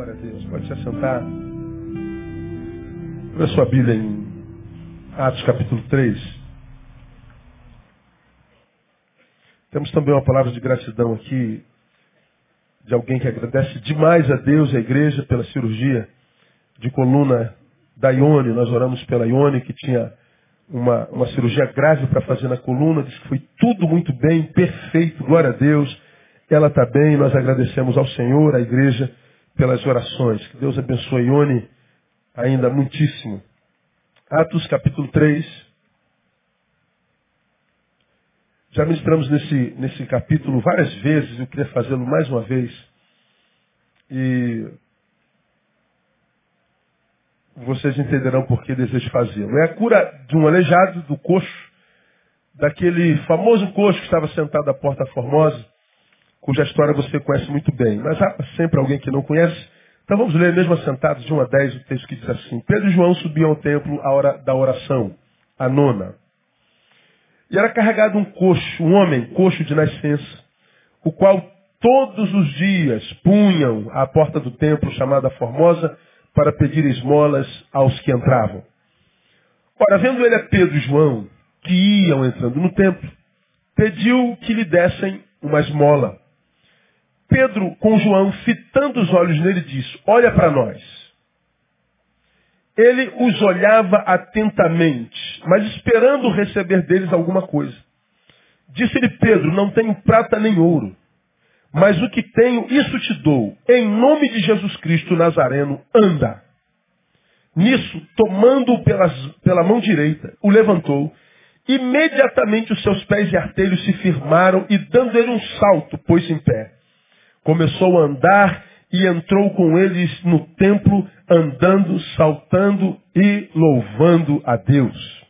Glória a Deus. Pode se assentar. Abra sua Bíblia em Atos capítulo 3. Temos também uma palavra de gratidão aqui de alguém que agradece demais a Deus e a igreja pela cirurgia de coluna da Ione. Nós oramos pela Ione, que tinha uma, uma cirurgia grave para fazer na coluna. Diz que foi tudo muito bem, perfeito, glória a Deus. Ela está bem, nós agradecemos ao Senhor, à igreja, pelas orações. Que Deus abençoe Ione ainda muitíssimo. Atos capítulo 3. Já ministramos nesse, nesse capítulo várias vezes, eu queria fazê-lo mais uma vez. E vocês entenderão por que desejo fazê-lo. É a cura de um aleijado, do coxo, daquele famoso coxo que estava sentado à porta formosa, cuja história você conhece muito bem. Mas há sempre alguém que não conhece. Então vamos ler mesmo assentados de 1 a 10 o texto que diz assim. Pedro e João subiam ao templo à hora da oração, a nona. E era carregado um coxo, um homem, coxo de nascença, o qual todos os dias punham à porta do templo chamada Formosa para pedir esmolas aos que entravam. Ora, vendo ele a Pedro e João, que iam entrando no templo, pediu que lhe dessem uma esmola. Pedro, com João, fitando os olhos nele, disse, olha para nós. Ele os olhava atentamente, mas esperando receber deles alguma coisa. Disse-lhe Pedro, não tenho prata nem ouro, mas o que tenho, isso te dou. Em nome de Jesus Cristo Nazareno, anda. Nisso, tomando-o pela mão direita, o levantou. Imediatamente os seus pés e artelhos se firmaram e, dando ele um salto, pôs-se em pé. Começou a andar e entrou com eles no templo, andando, saltando e louvando a Deus.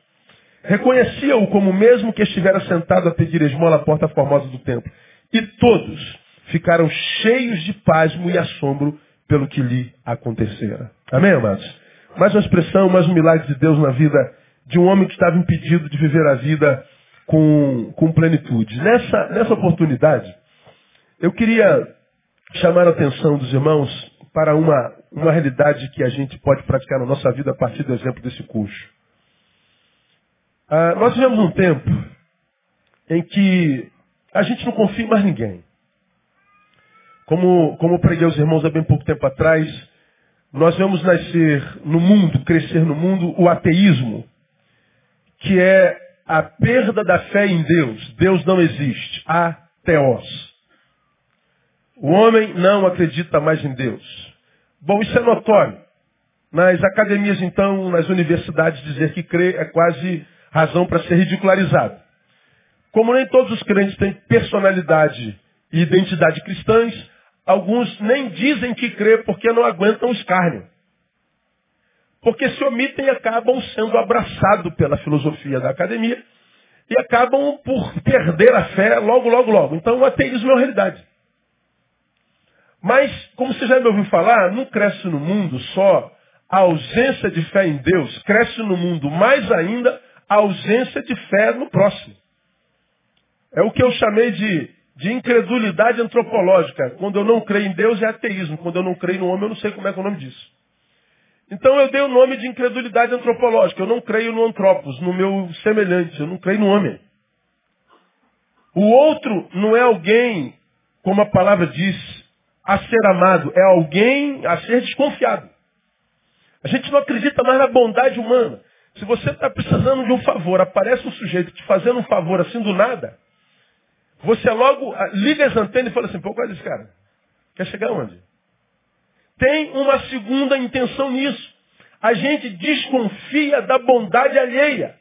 Reconhecia-o como mesmo que estivera sentado a pedir esmola à porta formosa do templo. E todos ficaram cheios de pasmo e assombro pelo que lhe acontecera. Amém, amados? Mais uma expressão, mais um milagre de Deus na vida de um homem que estava impedido de viver a vida com, com plenitude. Nessa, nessa oportunidade, eu queria chamar a atenção dos irmãos para uma, uma realidade que a gente pode praticar na nossa vida a partir do exemplo desse curso. Ah, nós vivemos um tempo em que a gente não confia em mais ninguém. Como, como preguei aos irmãos há bem pouco tempo atrás, nós vamos nascer no mundo, crescer no mundo, o ateísmo, que é a perda da fé em Deus. Deus não existe. Ateos. O homem não acredita mais em Deus. Bom, isso é notório. Nas academias, então, nas universidades, dizer que crê é quase razão para ser ridicularizado. Como nem todos os crentes têm personalidade e identidade cristãs, alguns nem dizem que crê porque não aguentam escárnio. Porque se omitem e acabam sendo abraçados pela filosofia da academia e acabam por perder a fé logo, logo, logo. Então o ateísmo é uma realidade. Mas, como você já me ouviu falar, não cresce no mundo só a ausência de fé em Deus, cresce no mundo mais ainda a ausência de fé no próximo. É o que eu chamei de, de incredulidade antropológica. Quando eu não creio em Deus é ateísmo. Quando eu não creio no homem, eu não sei como é, é o nome disso. Então eu dei o nome de incredulidade antropológica. Eu não creio no antropos, no meu semelhante. Eu não creio no homem. O outro não é alguém, como a palavra diz, a ser amado, é alguém a ser desconfiado. A gente não acredita mais na bondade humana. Se você está precisando de um favor, aparece um sujeito te fazendo um favor assim do nada, você logo ah, liga as antenas e fala assim, pô, qual é esse cara? Quer chegar onde? Tem uma segunda intenção nisso. A gente desconfia da bondade alheia.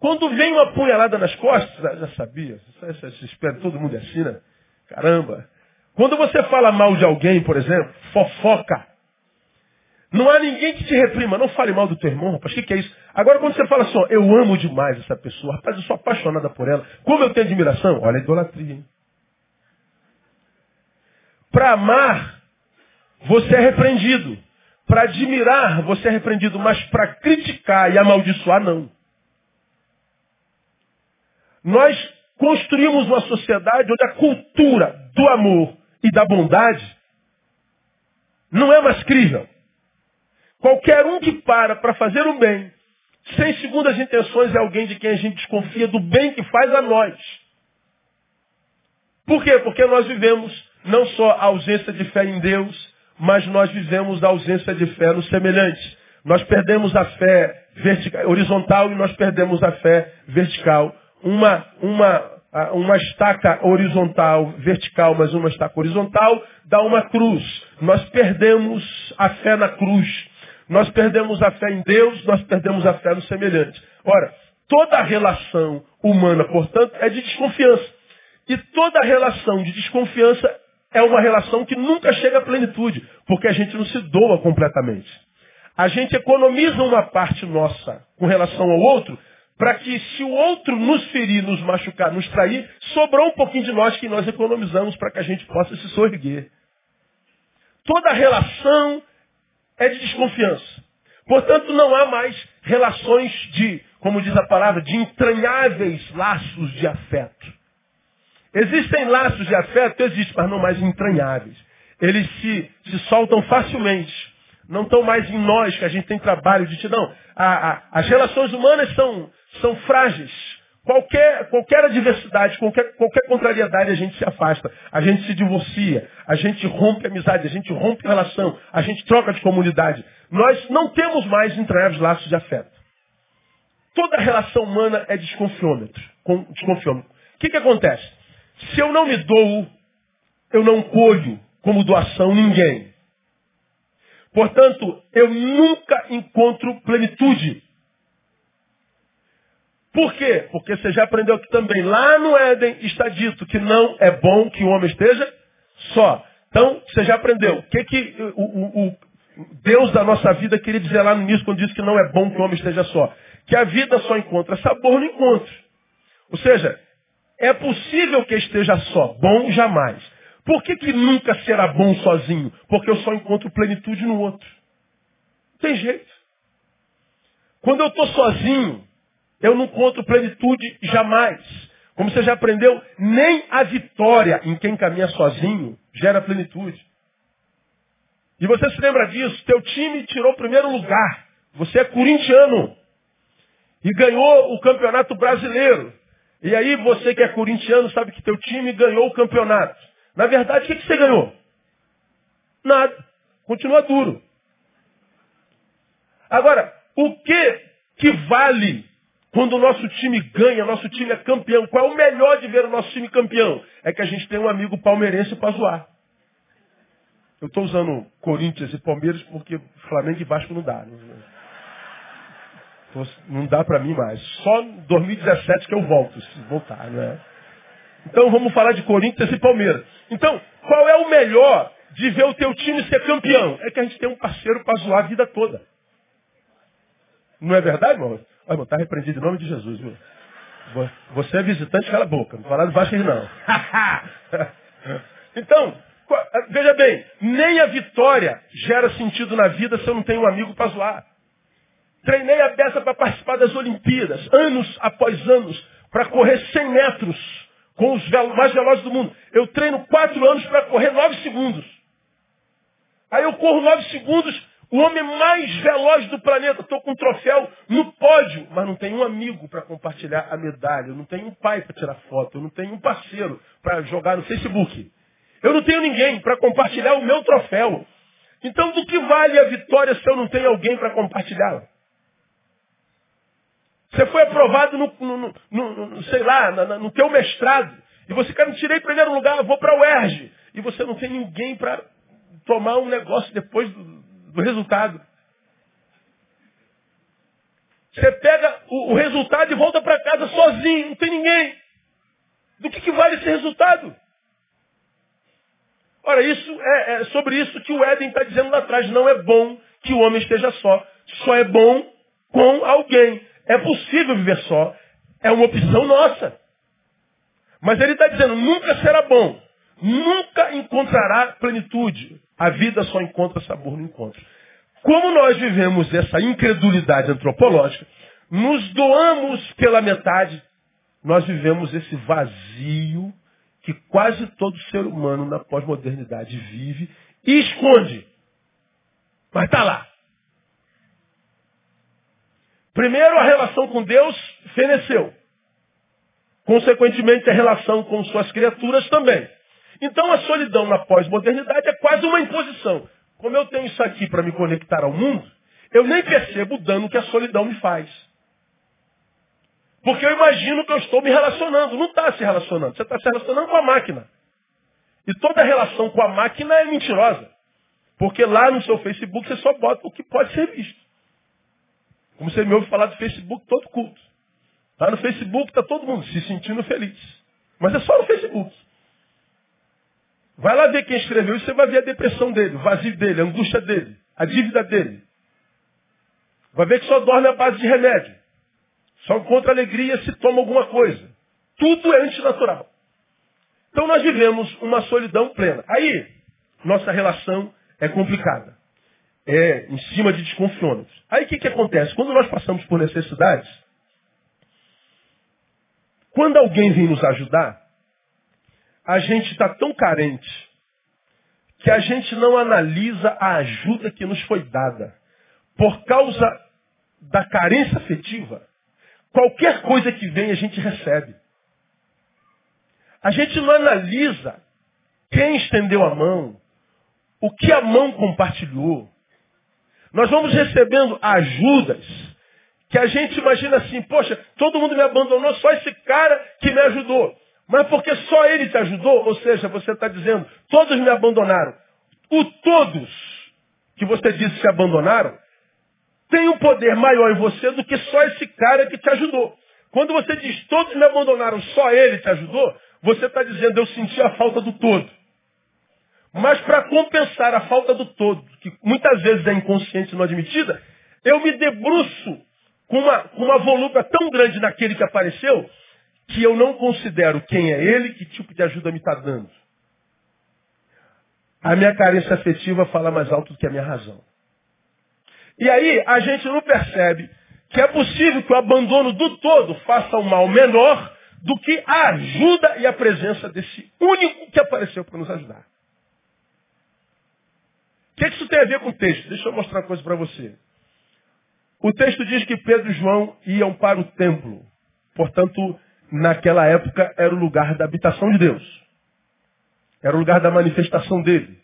Quando vem uma punhalada nas costas, ah, já sabia, espera, todo mundo é assim, né? Caramba, quando você fala mal de alguém, por exemplo, fofoca. Não há ninguém que te reprima. Não fale mal do teu irmão, rapaz. O que, que, é isso? Agora, quando você fala assim, ó, eu amo demais essa pessoa. Rapaz, eu sou apaixonada por ela. Como eu tenho admiração? Olha a idolatria, hein? Para amar, você é repreendido. Para admirar, você é repreendido. Mas para criticar e amaldiçoar, não. Nós construímos uma sociedade onde a cultura do amor e da bondade não é mais crível. Qualquer um que para para fazer o bem, sem segundas intenções, é alguém de quem a gente desconfia do bem que faz a nós. Por quê? Porque nós vivemos não só a ausência de fé em Deus, mas nós vivemos a ausência de fé no semelhante. Nós perdemos a fé vertical, horizontal e nós perdemos a fé vertical. Uma, uma, uma estaca horizontal, vertical, mas uma estaca horizontal, dá uma cruz. Nós perdemos a fé na cruz. Nós perdemos a fé em Deus, nós perdemos a fé no semelhante. Ora, toda relação humana, portanto, é de desconfiança. E toda relação de desconfiança é uma relação que nunca chega à plenitude, porque a gente não se doa completamente. A gente economiza uma parte nossa com relação ao outro, para que se o outro nos ferir, nos machucar, nos trair, sobrou um pouquinho de nós que nós economizamos para que a gente possa se sorguer. Toda relação é de desconfiança. Portanto, não há mais relações de, como diz a palavra, de entranháveis laços de afeto. Existem laços de afeto, existem, mas não mais entranháveis. Eles se, se soltam facilmente. Não estão mais em nós, que a gente tem trabalho de te não. A, a, as relações humanas são, são frágeis. Qualquer, qualquer adversidade, qualquer, qualquer contrariedade, a gente se afasta. A gente se divorcia. A gente rompe amizade. A gente rompe relação. A gente troca de comunidade. Nós não temos mais entranháveis laços de afeto. Toda relação humana é desconfiômetro. desconfiômetro. O que, que acontece? Se eu não me dou, eu não colho como doação ninguém. Portanto, eu nunca encontro plenitude. Por quê? Porque você já aprendeu aqui também. Lá no Éden está dito que não é bom que o homem esteja só. Então, você já aprendeu. O que, que o, o, o Deus da nossa vida queria dizer lá no início quando disse que não é bom que o homem esteja só? Que a vida só encontra sabor no encontro. Ou seja, é possível que esteja só, bom jamais. Por que, que nunca será bom sozinho? Porque eu só encontro plenitude no outro. Não tem jeito. Quando eu estou sozinho, eu não encontro plenitude jamais. Como você já aprendeu, nem a vitória em quem caminha sozinho gera plenitude. E você se lembra disso? Teu time tirou o primeiro lugar. Você é corintiano. E ganhou o campeonato brasileiro. E aí você que é corintiano sabe que teu time ganhou o campeonato. Na verdade, o que, você ganhou? Nada. Continua duro. Agora, o que que vale quando o nosso time ganha, nosso time é campeão? Qual é o melhor de ver o nosso time campeão? É que a gente tem um amigo palmeirense para zoar. Eu estou usando Corinthians e Palmeiras porque Flamengo e Vasco não dá. Não dá para mim mais. Só em 2017 que eu volto, se voltar, né? Então vamos falar de Corinthians e Palmeiras. Então, qual é o melhor de ver o teu time ser campeão? É que a gente tem um parceiro para zoar a vida toda. Não é verdade, irmão? Olha, irmão, tá repreendido em nome de Jesus, viu? Você é visitante, cala a boca. Não falar de baixo não. então, veja bem, nem a vitória gera sentido na vida se eu não tenho um amigo para zoar. Treinei a beça para participar das Olimpíadas, anos após anos, para correr 100 metros com os mais velozes do mundo. Eu treino 4 anos para correr 9 segundos. Aí eu corro 9 segundos, o homem mais veloz do planeta, estou com um troféu no pódio, mas não tenho um amigo para compartilhar a medalha, eu não tenho um pai para tirar foto, eu não tenho um parceiro para jogar no Facebook. Eu não tenho ninguém para compartilhar o meu troféu. Então, do que vale a vitória se eu não tenho alguém para compartilhá-la? Você foi aprovado no, no, no, no sei lá, no, teu mestrado. E você, cara, não tirei em primeiro lugar, vou para o UERJ. E você não tem ninguém para tomar um negócio depois do, do resultado. Você pega o, o resultado e volta para casa sozinho, não tem ninguém. Do que, que vale esse resultado? Ora, isso é, é sobre isso que o Éden está dizendo lá atrás. Não é bom que o homem esteja só. Só é bom com alguém. É possível viver só. É uma opção nossa. Mas ele está dizendo, nunca será bom. Nunca encontrará plenitude. A vida só encontra sabor no encontro. Como nós vivemos essa incredulidade antropológica, nos doamos pela metade, nós vivemos esse vazio que quase todo ser humano na pós-modernidade vive e esconde. Mas está lá. Primeiro, a relação com Deus feneceu. Consequentemente, a relação com suas criaturas também. Então, a solidão na pós-modernidade é quase uma imposição. Como eu tenho isso aqui para me conectar ao mundo, eu nem percebo o dano que a solidão me faz. Porque eu imagino que eu estou me relacionando. Não está se relacionando. Você está se relacionando com a máquina. E toda relação com a máquina é mentirosa. Porque lá no seu Facebook você só bota o que pode ser visto. Como você me ouve falar do Facebook todo culto. Lá no Facebook está todo mundo se sentindo feliz. Mas é só no Facebook. Vai lá ver quem escreveu e você vai ver a depressão dele, o vazio dele, a angústia dele, a dívida dele. Vai ver que só dorme à base de remédio. Só encontra alegria se toma alguma coisa. Tudo é antinatural. Então nós vivemos uma solidão plena. Aí, nossa relação é complicada. É em cima de desconfiômetros. Aí o que, que acontece? Quando nós passamos por necessidades, quando alguém vem nos ajudar, a gente está tão carente que a gente não analisa a ajuda que nos foi dada. Por causa da carência afetiva, qualquer coisa que vem a gente recebe. A gente não analisa quem estendeu a mão, o que a mão compartilhou. Nós vamos recebendo ajudas que a gente imagina assim, poxa, todo mundo me abandonou, só esse cara que me ajudou. Mas porque só ele te ajudou, ou seja, você está dizendo, todos me abandonaram. O todos que você disse que abandonaram, tem um poder maior em você do que só esse cara que te ajudou. Quando você diz, todos me abandonaram, só ele te ajudou, você está dizendo, eu senti a falta do todo. Mas para compensar a falta do todo, que muitas vezes é inconsciente e não admitida, eu me debruço com uma, com uma volúpia tão grande naquele que apareceu, que eu não considero quem é ele, que tipo de ajuda me está dando. A minha carência afetiva fala mais alto do que a minha razão. E aí a gente não percebe que é possível que o abandono do todo faça um mal menor do que a ajuda e a presença desse único que apareceu para nos ajudar. O que, é que isso tem a ver com o texto? Deixa eu mostrar uma coisa para você. O texto diz que Pedro e João iam para o templo. Portanto, naquela época era o lugar da habitação de Deus. Era o lugar da manifestação dele.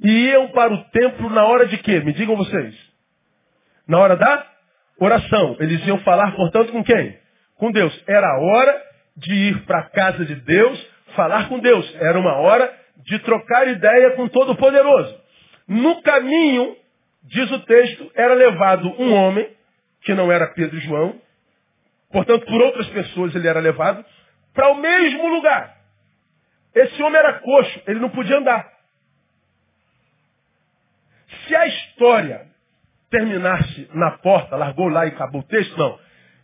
E iam para o templo na hora de quê? Me digam vocês. Na hora da oração. Eles iam falar, portanto, com quem? Com Deus. Era a hora de ir para a casa de Deus, falar com Deus. Era uma hora de trocar ideia com Todo-Poderoso. No caminho, diz o texto, era levado um homem, que não era Pedro e João, portanto, por outras pessoas ele era levado, para o mesmo lugar. Esse homem era coxo, ele não podia andar. Se a história terminasse na porta, largou lá e acabou o texto, não.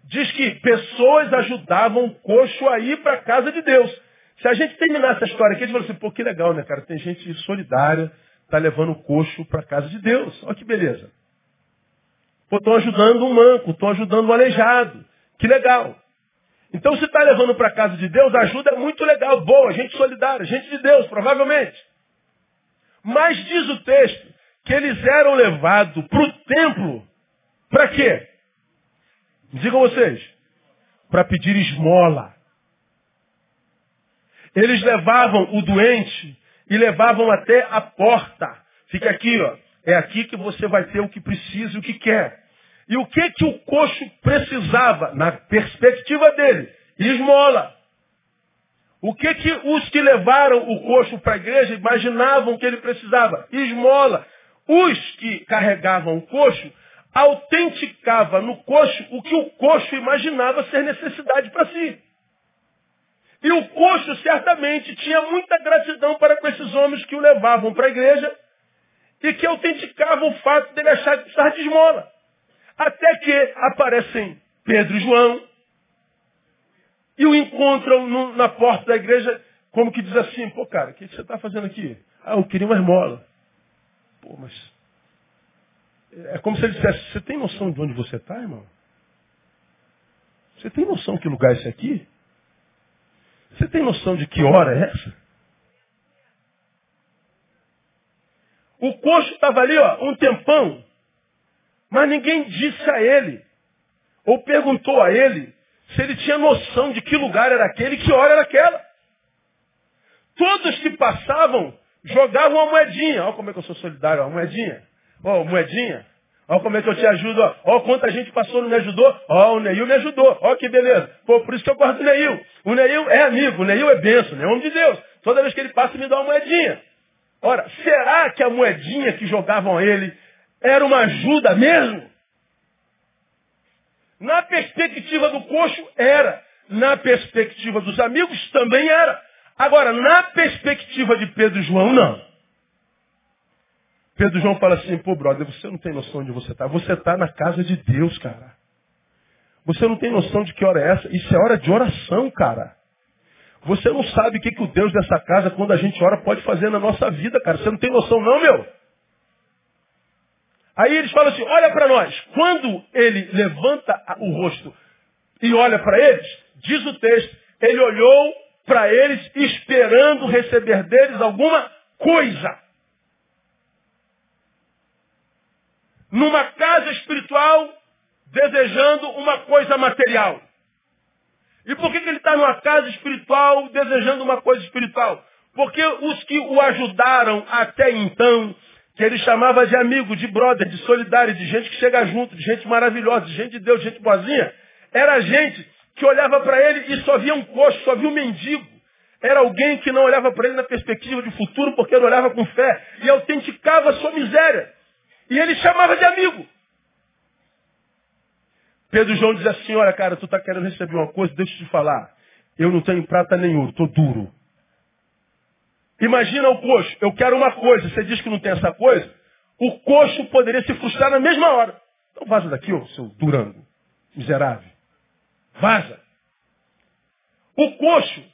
Diz que pessoas ajudavam o coxo a ir para a casa de Deus. Se a gente terminasse a história aqui, a gente fala assim, pô, que legal, né, cara? Tem gente solidária, tá levando o coxo para casa de Deus. Olha que beleza. Pô, estão ajudando um manco, estão ajudando um aleijado. Que legal. Então, se está levando para casa de Deus, ajuda é muito legal, boa, gente solidária, gente de Deus, provavelmente. Mas diz o texto que eles eram levados para o templo. Para quê? Digam vocês. Para pedir esmola. Eles levavam o doente e levavam até a porta. Fica aqui, ó. É aqui que você vai ter o que precisa e o que quer. E o que que o coxo precisava, na perspectiva dele? Esmola. O que que os que levaram o coxo para a igreja imaginavam que ele precisava? Esmola. Os que carregavam o coxo autenticava no coxo o que o coxo imaginava ser necessidade para si. E o coxo certamente tinha muita gratidão para com esses homens que o levavam para a igreja e que autenticavam o fato dele achar que precisava de esmola. Até que aparecem Pedro e João e o encontram no, na porta da igreja, como que diz assim, pô cara, o que, que você está fazendo aqui? Ah, eu queria uma esmola. Pô, mas. É como se ele dissesse, você tem noção de onde você está, irmão? Você tem noção que lugar é esse aqui? Você tem noção de que hora é essa? O coxo estava ali, ó, um tempão. Mas ninguém disse a ele, ou perguntou a ele, se ele tinha noção de que lugar era aquele, que hora era aquela. Todos que passavam jogavam uma moedinha. Olha como é que eu sou solidário, uma moedinha. Ó, oh, moedinha. Olha como é que eu te ajudo. Olha quanta gente passou não me ajudou. Oh, o Neil me ajudou. Ó, que beleza. Pô, por isso que eu gosto do Neil. O Neil é amigo, o Neil é benção, é homem de Deus. Toda vez que ele passa, me dá uma moedinha. Ora, será que a moedinha que jogavam a ele era uma ajuda mesmo? Na perspectiva do coxo, era. Na perspectiva dos amigos, também era. Agora, na perspectiva de Pedro e João, não. Pedro João fala assim, pô, brother, você não tem noção de você está. Você está na casa de Deus, cara. Você não tem noção de que hora é essa. Isso é hora de oração, cara. Você não sabe o que, que o Deus dessa casa, quando a gente ora, pode fazer na nossa vida, cara. Você não tem noção, não, meu. Aí eles falam assim, olha para nós. Quando ele levanta o rosto e olha para eles, diz o texto, ele olhou para eles esperando receber deles alguma coisa. Numa casa espiritual, desejando uma coisa material. E por que, que ele está numa casa espiritual desejando uma coisa espiritual? Porque os que o ajudaram até então, que ele chamava de amigo, de brother, de solidário, de gente que chega junto, de gente maravilhosa, de gente de Deus, de gente boazinha, era gente que olhava para ele e só via um coxo, só via um mendigo. Era alguém que não olhava para ele na perspectiva de futuro porque ele olhava com fé e autenticava a sua miséria. E ele chamava de amigo. Pedro João diz assim, olha cara, tu está querendo receber uma coisa, deixa eu te falar. Eu não tenho prata nem ouro, estou duro. Imagina o coxo, eu quero uma coisa, você diz que não tem essa coisa, o coxo poderia se frustrar na mesma hora. Então vaza daqui, ô seu durango, miserável. Vaza. O coxo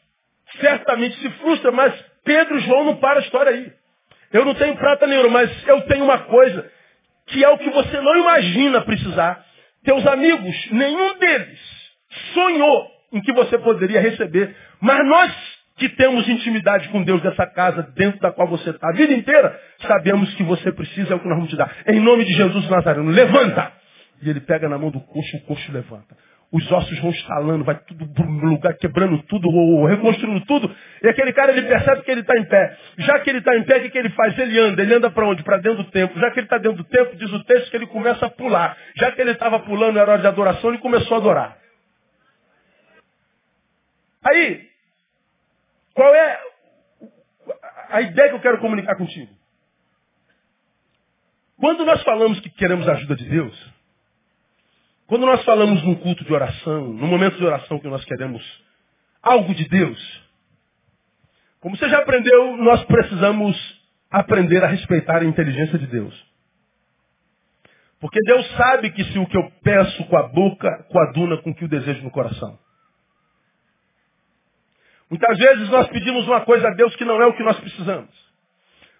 certamente se frustra, mas Pedro João não param a história aí. Eu não tenho prata nem ouro, mas eu tenho uma coisa que é o que você não imagina precisar. Teus amigos, nenhum deles sonhou em que você poderia receber. Mas nós que temos intimidade com Deus dessa casa, dentro da qual você está a vida inteira, sabemos que você precisa, é o que nós vamos te dar. Em nome de Jesus Nazareno, levanta! E ele pega na mão do coxo, o coxo levanta. Os ossos vão estalando, vai tudo no lugar, quebrando tudo, ou reconstruindo tudo. E aquele cara, ele percebe que ele está em pé. Já que ele está em pé, o que, que ele faz? Ele anda. Ele anda para onde? Para dentro do templo. Já que ele está dentro do templo, diz o texto que ele começa a pular. Já que ele estava pulando, era hora de adoração, ele começou a adorar. Aí, qual é a ideia que eu quero comunicar contigo? Quando nós falamos que queremos a ajuda de Deus, quando nós falamos num culto de oração, no momento de oração que nós queremos algo de Deus, como você já aprendeu, nós precisamos aprender a respeitar a inteligência de Deus. Porque Deus sabe que se o que eu peço com a boca coaduna com o que eu desejo no coração. Muitas vezes nós pedimos uma coisa a Deus que não é o que nós precisamos.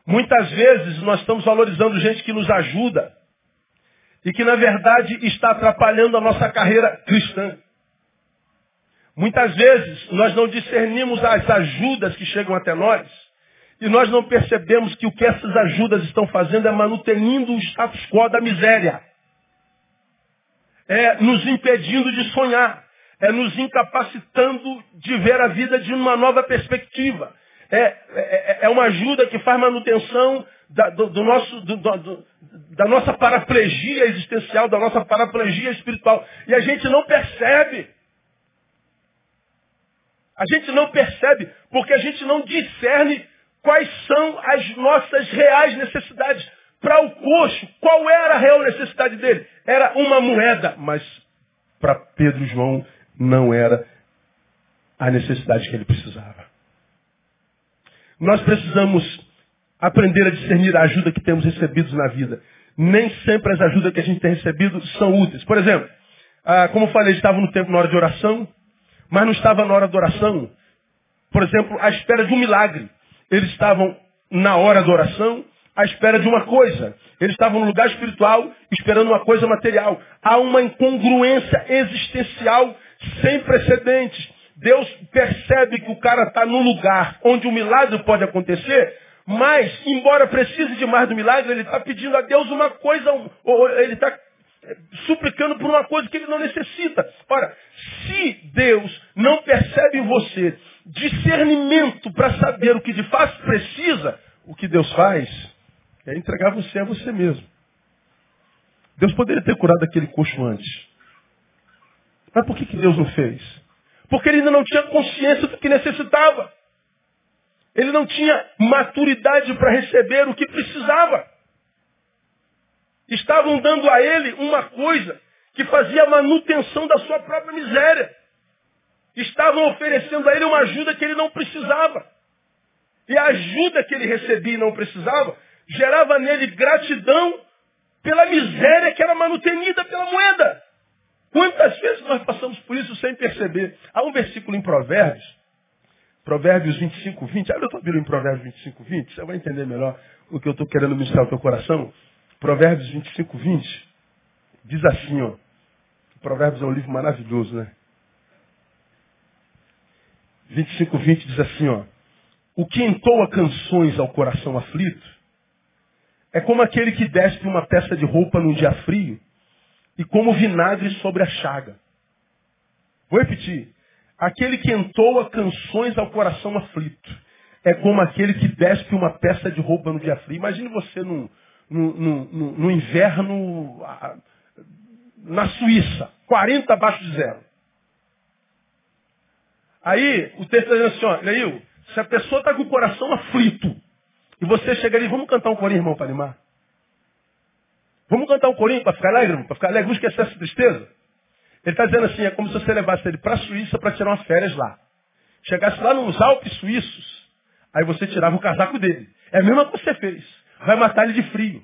Muitas vezes nós estamos valorizando gente que nos ajuda e que na verdade está atrapalhando a nossa carreira cristã. Muitas vezes nós não discernimos as ajudas que chegam até nós e nós não percebemos que o que essas ajudas estão fazendo é manutenindo o status quo da miséria. É nos impedindo de sonhar. É nos incapacitando de ver a vida de uma nova perspectiva. É, é, é uma ajuda que faz manutenção da, do, do nosso, do, do, da nossa paraplegia existencial, da nossa paraplegia espiritual. E a gente não percebe. A gente não percebe porque a gente não discerne quais são as nossas reais necessidades. Para o coxo, qual era a real necessidade dele? Era uma moeda, mas para Pedro e João não era a necessidade que ele precisava. Nós precisamos aprender a discernir a ajuda que temos recebido na vida. Nem sempre as ajudas que a gente tem recebido são úteis. Por exemplo, ah, como eu falei, estava no tempo na hora de oração, mas não estava na hora de oração, por exemplo, à espera de um milagre. Eles estavam na hora da oração, à espera de uma coisa. Eles estavam no lugar espiritual, esperando uma coisa material. Há uma incongruência existencial sem precedentes. Deus percebe que o cara está no lugar onde o milagre pode acontecer, Mas, embora precise de mais do milagre, ele está pedindo a Deus uma coisa, ou ele está é, suplicando por uma coisa que ele não necessita. Ora, se Deus não percebe em você discernimento para saber o que de fato precisa, o que Deus faz é entregar você a você mesmo. Deus poderia ter curado aquele coxo antes. Mas por que, que Deus não fez? Porque ele ainda não tinha consciência do que necessitava. Ele não tinha maturidade para receber o que precisava. Estavam dando a ele uma coisa que fazia manutenção da sua própria miséria. Estavam oferecendo a ele uma ajuda que ele não precisava. E a ajuda que ele recebia e não precisava gerava nele gratidão pela miséria que era manutenida pela moeda. Quantas vezes nós passamos por isso sem perceber? Há um versículo em Provérbios, Provérbios 25, 20. Abre a tua Bíblia em Provérbios 25, 20. Você vai entender melhor o que eu estou querendo ministrar ao teu coração. Provérbios 25, 20. Diz assim, ó. Provérbios é um livro maravilhoso, né? 25, 20 diz assim, ó. O que entoa canções ao coração aflito é como aquele que despe uma peça de roupa num dia frio e como vinagre sobre a chaga. Vou repetir. Aquele que entoa canções ao coração aflito é como aquele que despe uma peça de roupa no dia frio. Imagine você no, no, no, no inverno na Suíça, 40 abaixo de zero. Aí o texto está dizendo assim, ó, Leil, se a pessoa está com o coração aflito, e você chega ali, vamos cantar um corinho, irmão, para animar? Vamos cantar um corinho para ficar alegre, irmão? Para ficar alegre, vamos esquecer essa tristeza? Ele está dizendo assim, é como se você levasse ele para a Suíça para tirar umas férias lá. Chegasse lá nos Alpes suíços, aí você tirava o casaco dele. É a mesma que você fez. Vai matar ele de frio.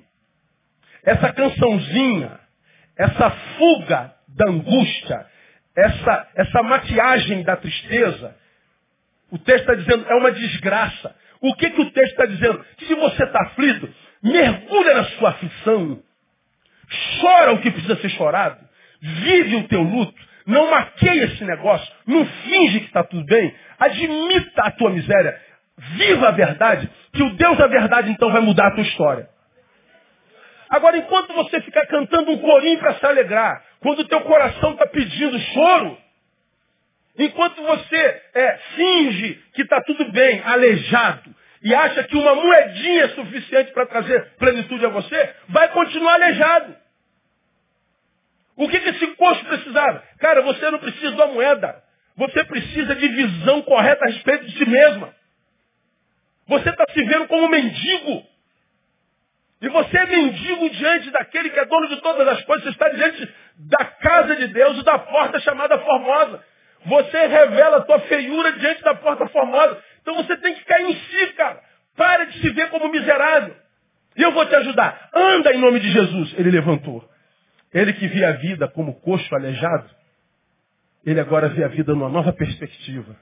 Essa cançãozinha, essa fuga da angústia, essa, essa maquiagem da tristeza, o texto está dizendo, é uma desgraça. O que, que o texto está dizendo? Se você está aflito, mergulha na sua aflição. Chora o que precisa ser chorado. Vive o teu luto. Não maqueia esse negócio. Não finge que está tudo bem. Admita a tua miséria. Viva a verdade. Que o Deus da verdade então vai mudar a tua história. Agora, enquanto você ficar cantando um corinho para se alegrar, quando o teu coração está pedindo choro, enquanto você é, finge que está tudo bem, aleijado, e acha que uma moedinha é suficiente para trazer plenitude a você, vai continuar aleijado. O que, que esse coxo precisava? Cara, você não precisa uma moeda. Você precisa de visão correta a respeito de si mesma. Você está se vendo como mendigo. E você é mendigo diante daquele que é dono de todas as coisas. Você está diante da casa de Deus e da porta chamada formosa. Você revela a tua feiura diante da porta formosa. Então você tem que cair em si, cara. Para de se ver como miserável. E eu vou te ajudar. Anda em nome de Jesus. Ele levantou. Ele que via a vida como coxo aleijado, ele agora vê a vida numa nova perspectiva.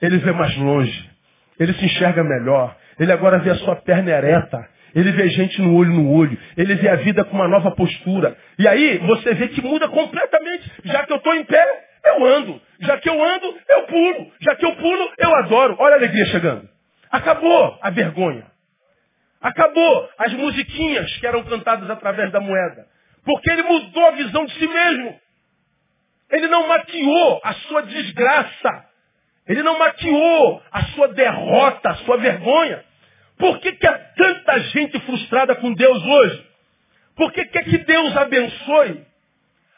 Ele vê mais longe. Ele se enxerga melhor. Ele agora vê a sua perna ereta. Ele vê gente no olho no olho. Ele vê a vida com uma nova postura. E aí você vê que muda completamente. Já que eu estou em pé, eu ando. Já que eu ando, eu pulo. Já que eu pulo, eu adoro. Olha a alegria chegando. Acabou a vergonha. Acabou as musiquinhas que eram cantadas através da moeda. Porque ele mudou a visão de si mesmo. Ele não maquiou a sua desgraça. Ele não maquiou a sua derrota, a sua vergonha. Por que, que há tanta gente frustrada com Deus hoje? Por que quer que Deus abençoe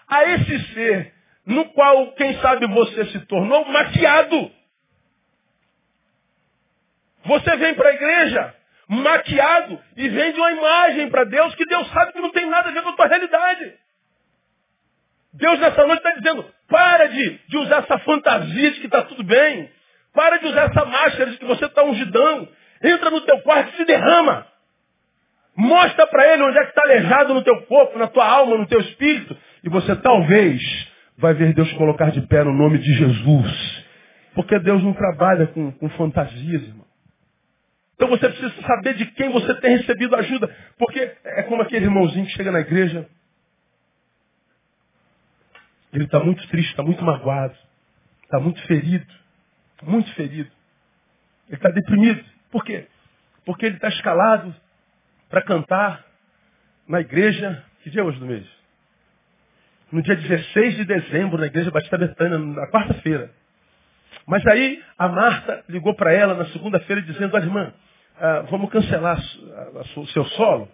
a esse ser no qual, quem sabe, você se tornou maquiado? Você vem para a igreja maquiado e vende uma imagem para Deus que Deus sabe que não tem nada a ver com a tua realidade. Deus nessa noite está dizendo, para de, de usar essa fantasia de que está tudo bem. Para de usar essa máscara de que você está ungidão. Entra no teu quarto e se derrama. Mostra para ele onde é que está aleijado no teu corpo, na tua alma, no teu espírito. E você talvez vai ver Deus colocar de pé no nome de Jesus. Porque Deus não trabalha com, com fantasias, irmão. Então você precisa saber de quem você tem recebido ajuda. Porque é como aquele irmãozinho que chega na igreja. Ele está muito triste, está muito magoado. Está muito ferido. Muito ferido. Ele está deprimido. Por quê? porque ele está escalado para cantar na igreja. Que dia é hoje do mês? No dia 16 de dezembro, na igreja Batista Betânia, na quarta-feira. Mas aí a Marta ligou para ela na segunda-feira dizendo, olha irmã, ah, vamos cancelar o seu solo,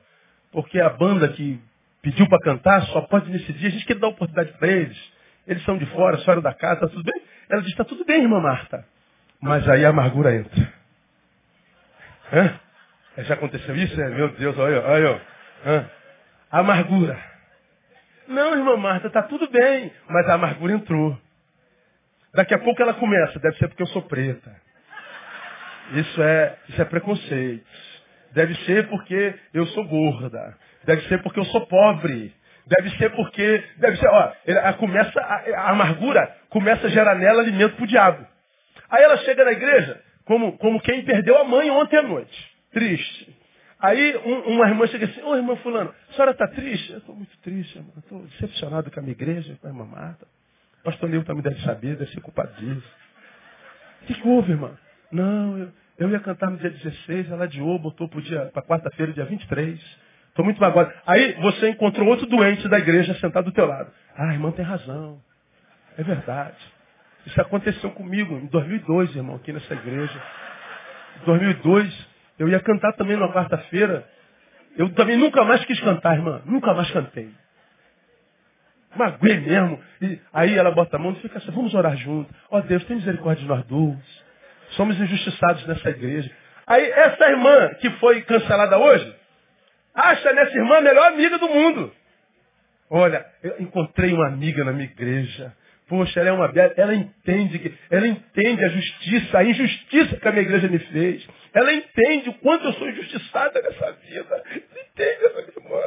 porque a banda que pediu para cantar só pode dia, a gente quer dar oportunidade para eles. Eles são de fora, só da casa, está tudo bem? Ela disse, está tudo bem, irmã Marta. Mas aí a amargura entra. Hã? Já aconteceu isso? É, meu Deus, olha, olha. Hã? Amargura. Não, irmã Marta, está tudo bem. Mas a amargura entrou. Daqui a pouco ela começa, deve ser porque eu sou preta. Isso é, isso é preconceito. Deve ser porque eu sou gorda. Deve ser porque eu sou pobre. Deve ser porque. Deve ser, ó, começa, a, a amargura começa a gerar nela alimento para o diabo. Aí ela chega na igreja como, como quem perdeu a mãe ontem à noite. Triste. Aí um, uma irmã chega assim, ô oh, irmã fulano, a senhora está triste? Eu estou muito triste, estou decepcionado com a minha igreja, com a irmã Marta. O pastor Nil também deve saber, deve ser culpado disso. O que, que houve, irmã? Não, eu, eu ia cantar no dia 16, ela adiou, botou para quarta-feira, dia 23. Estou muito magoado. Aí você encontrou outro doente da igreja sentado do teu lado. Ah, irmão tem razão. É verdade. Isso aconteceu comigo em 2002, irmão, aqui nessa igreja. Em 2002, eu ia cantar também na quarta-feira. Eu também nunca mais quis cantar, irmã. Nunca mais cantei. Magoei mesmo. E aí ela bota a mão e fica assim, vamos orar juntos. Ó oh, Deus, tem misericórdia de nós dois. Somos injustiçados nessa igreja. Aí essa irmã que foi cancelada hoje, acha nessa irmã a melhor amiga do mundo. Olha, eu encontrei uma amiga na minha igreja. Poxa, ela é uma bela, ela entende que, ela entende a justiça, a injustiça que a minha igreja me fez. Ela entende o quanto eu sou injustiçada nessa vida. Entende essa irmã?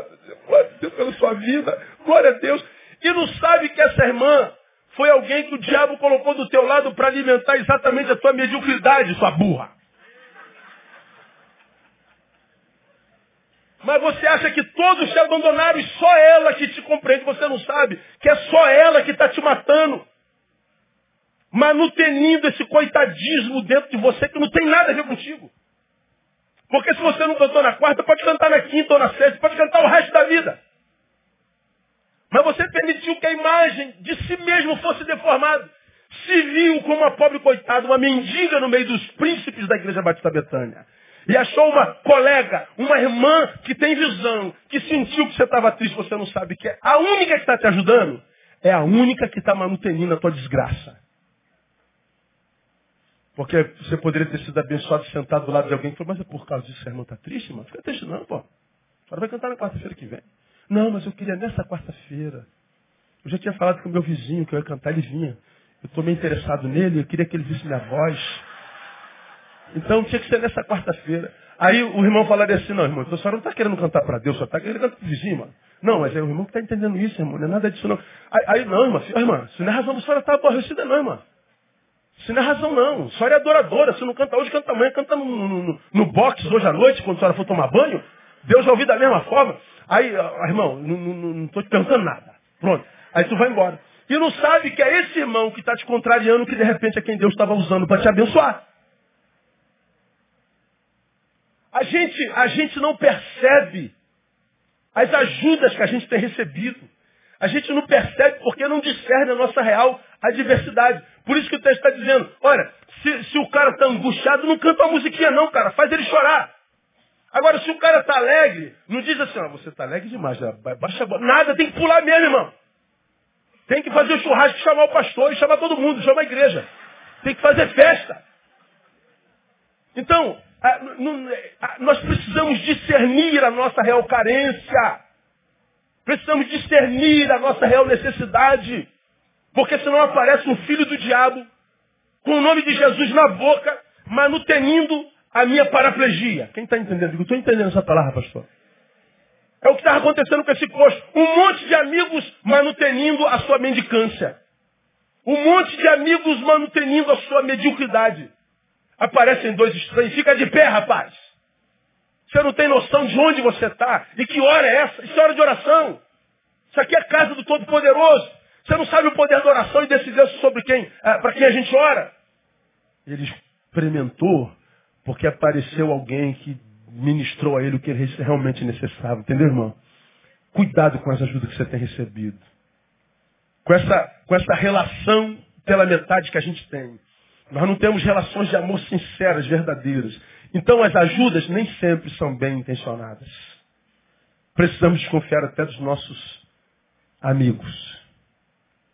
Glória a Deus pela sua vida. Glória a Deus. E não sabe que essa irmã foi alguém que o diabo colocou do teu lado para alimentar exatamente a tua mediocridade, sua burra. Mas você acha que todos te abandonaram e só ela que te compreende. Você não sabe que é só ela que está te matando. Manutenindo esse coitadismo dentro de você que não tem nada a ver contigo. Porque se você não cantou na quarta, pode cantar na quinta ou na sexta, pode cantar o resto da vida. Mas você permitiu que a imagem de si mesmo fosse deformada. Se viu como uma pobre coitada, uma mendiga no meio dos príncipes da Igreja Batista Betânia. E achou uma colega, uma irmã que tem visão, que sentiu que você estava triste, você não sabe que é. A única que está te ajudando é a única que está manutenindo a tua desgraça. Porque você poderia ter sido abençoado sentado do lado de alguém que falou, mas é por causa disso que a irmã está triste, mano? Fica triste não, pô. A senhora vai cantar na quarta-feira que vem. Não, mas eu queria nessa quarta-feira. Eu já tinha falado com o meu vizinho que eu ia cantar, ele vinha. Eu estou meio interessado nele, eu queria que ele visse minha voz. Então tinha que ser nessa quarta-feira. Aí o irmão falaria assim, não, irmão, então a senhora não está querendo cantar para Deus, só está querendo cantar para o vizinho, mano. Não, mas é o irmão que está entendendo isso, irmão, não é nada disso não. Aí, aí não, irmã, irmã, se não é razão, a senhora está aborrecida não, irmã. Se não é razão não. A senhora é adoradora, se não canta hoje, canta amanhã, canta no, no, no, no box hoje à noite, quando a senhora for tomar banho. Deus vai ouvir da mesma forma. Aí, irmão, não estou te perguntando nada. Pronto. Aí tu vai embora. E não sabe que é esse irmão que está te contrariando que de repente é quem Deus estava usando para te abençoar. A gente, a gente não percebe as ajudas que a gente tem recebido. A gente não percebe porque não discerne a nossa real adversidade. Por isso que o texto está dizendo, olha, se, se o cara está angustiado, não canta uma musiquinha não, cara, faz ele chorar. Agora, se o cara está alegre, não diz assim, ah, você está alegre demais, baixa a Nada, tem que pular mesmo, irmão. Tem que fazer o churrasco, chamar o pastor e chamar todo mundo, chamar a igreja. Tem que fazer festa. Então, nós precisamos discernir a nossa real carência. Precisamos discernir a nossa real necessidade. Porque senão aparece um filho do diabo com o nome de Jesus na boca, manutenindo a minha paraplegia. Quem está entendendo? Eu estou entendendo essa palavra, pastor. É o que está acontecendo com esse posto. Um monte de amigos manutenindo a sua mendicância. Um monte de amigos manutenindo a sua mediocridade. Aparecem dois estranhos. Fica de pé, rapaz. Você não tem noção de onde você está. E que hora é essa? Isso é hora de oração. Isso aqui é a casa do Todo-Poderoso. Você não sabe o poder da oração e decidir sobre quem, ah, para quem a gente ora. Ele experimentou porque apareceu alguém que ministrou a ele o que ele realmente necessitava. Entendeu, irmão? Cuidado com as ajudas que você tem recebido. Com essa, com essa relação pela metade que a gente tem. Nós não temos relações de amor sinceras, verdadeiras. Então as ajudas nem sempre são bem intencionadas. Precisamos desconfiar até dos nossos amigos.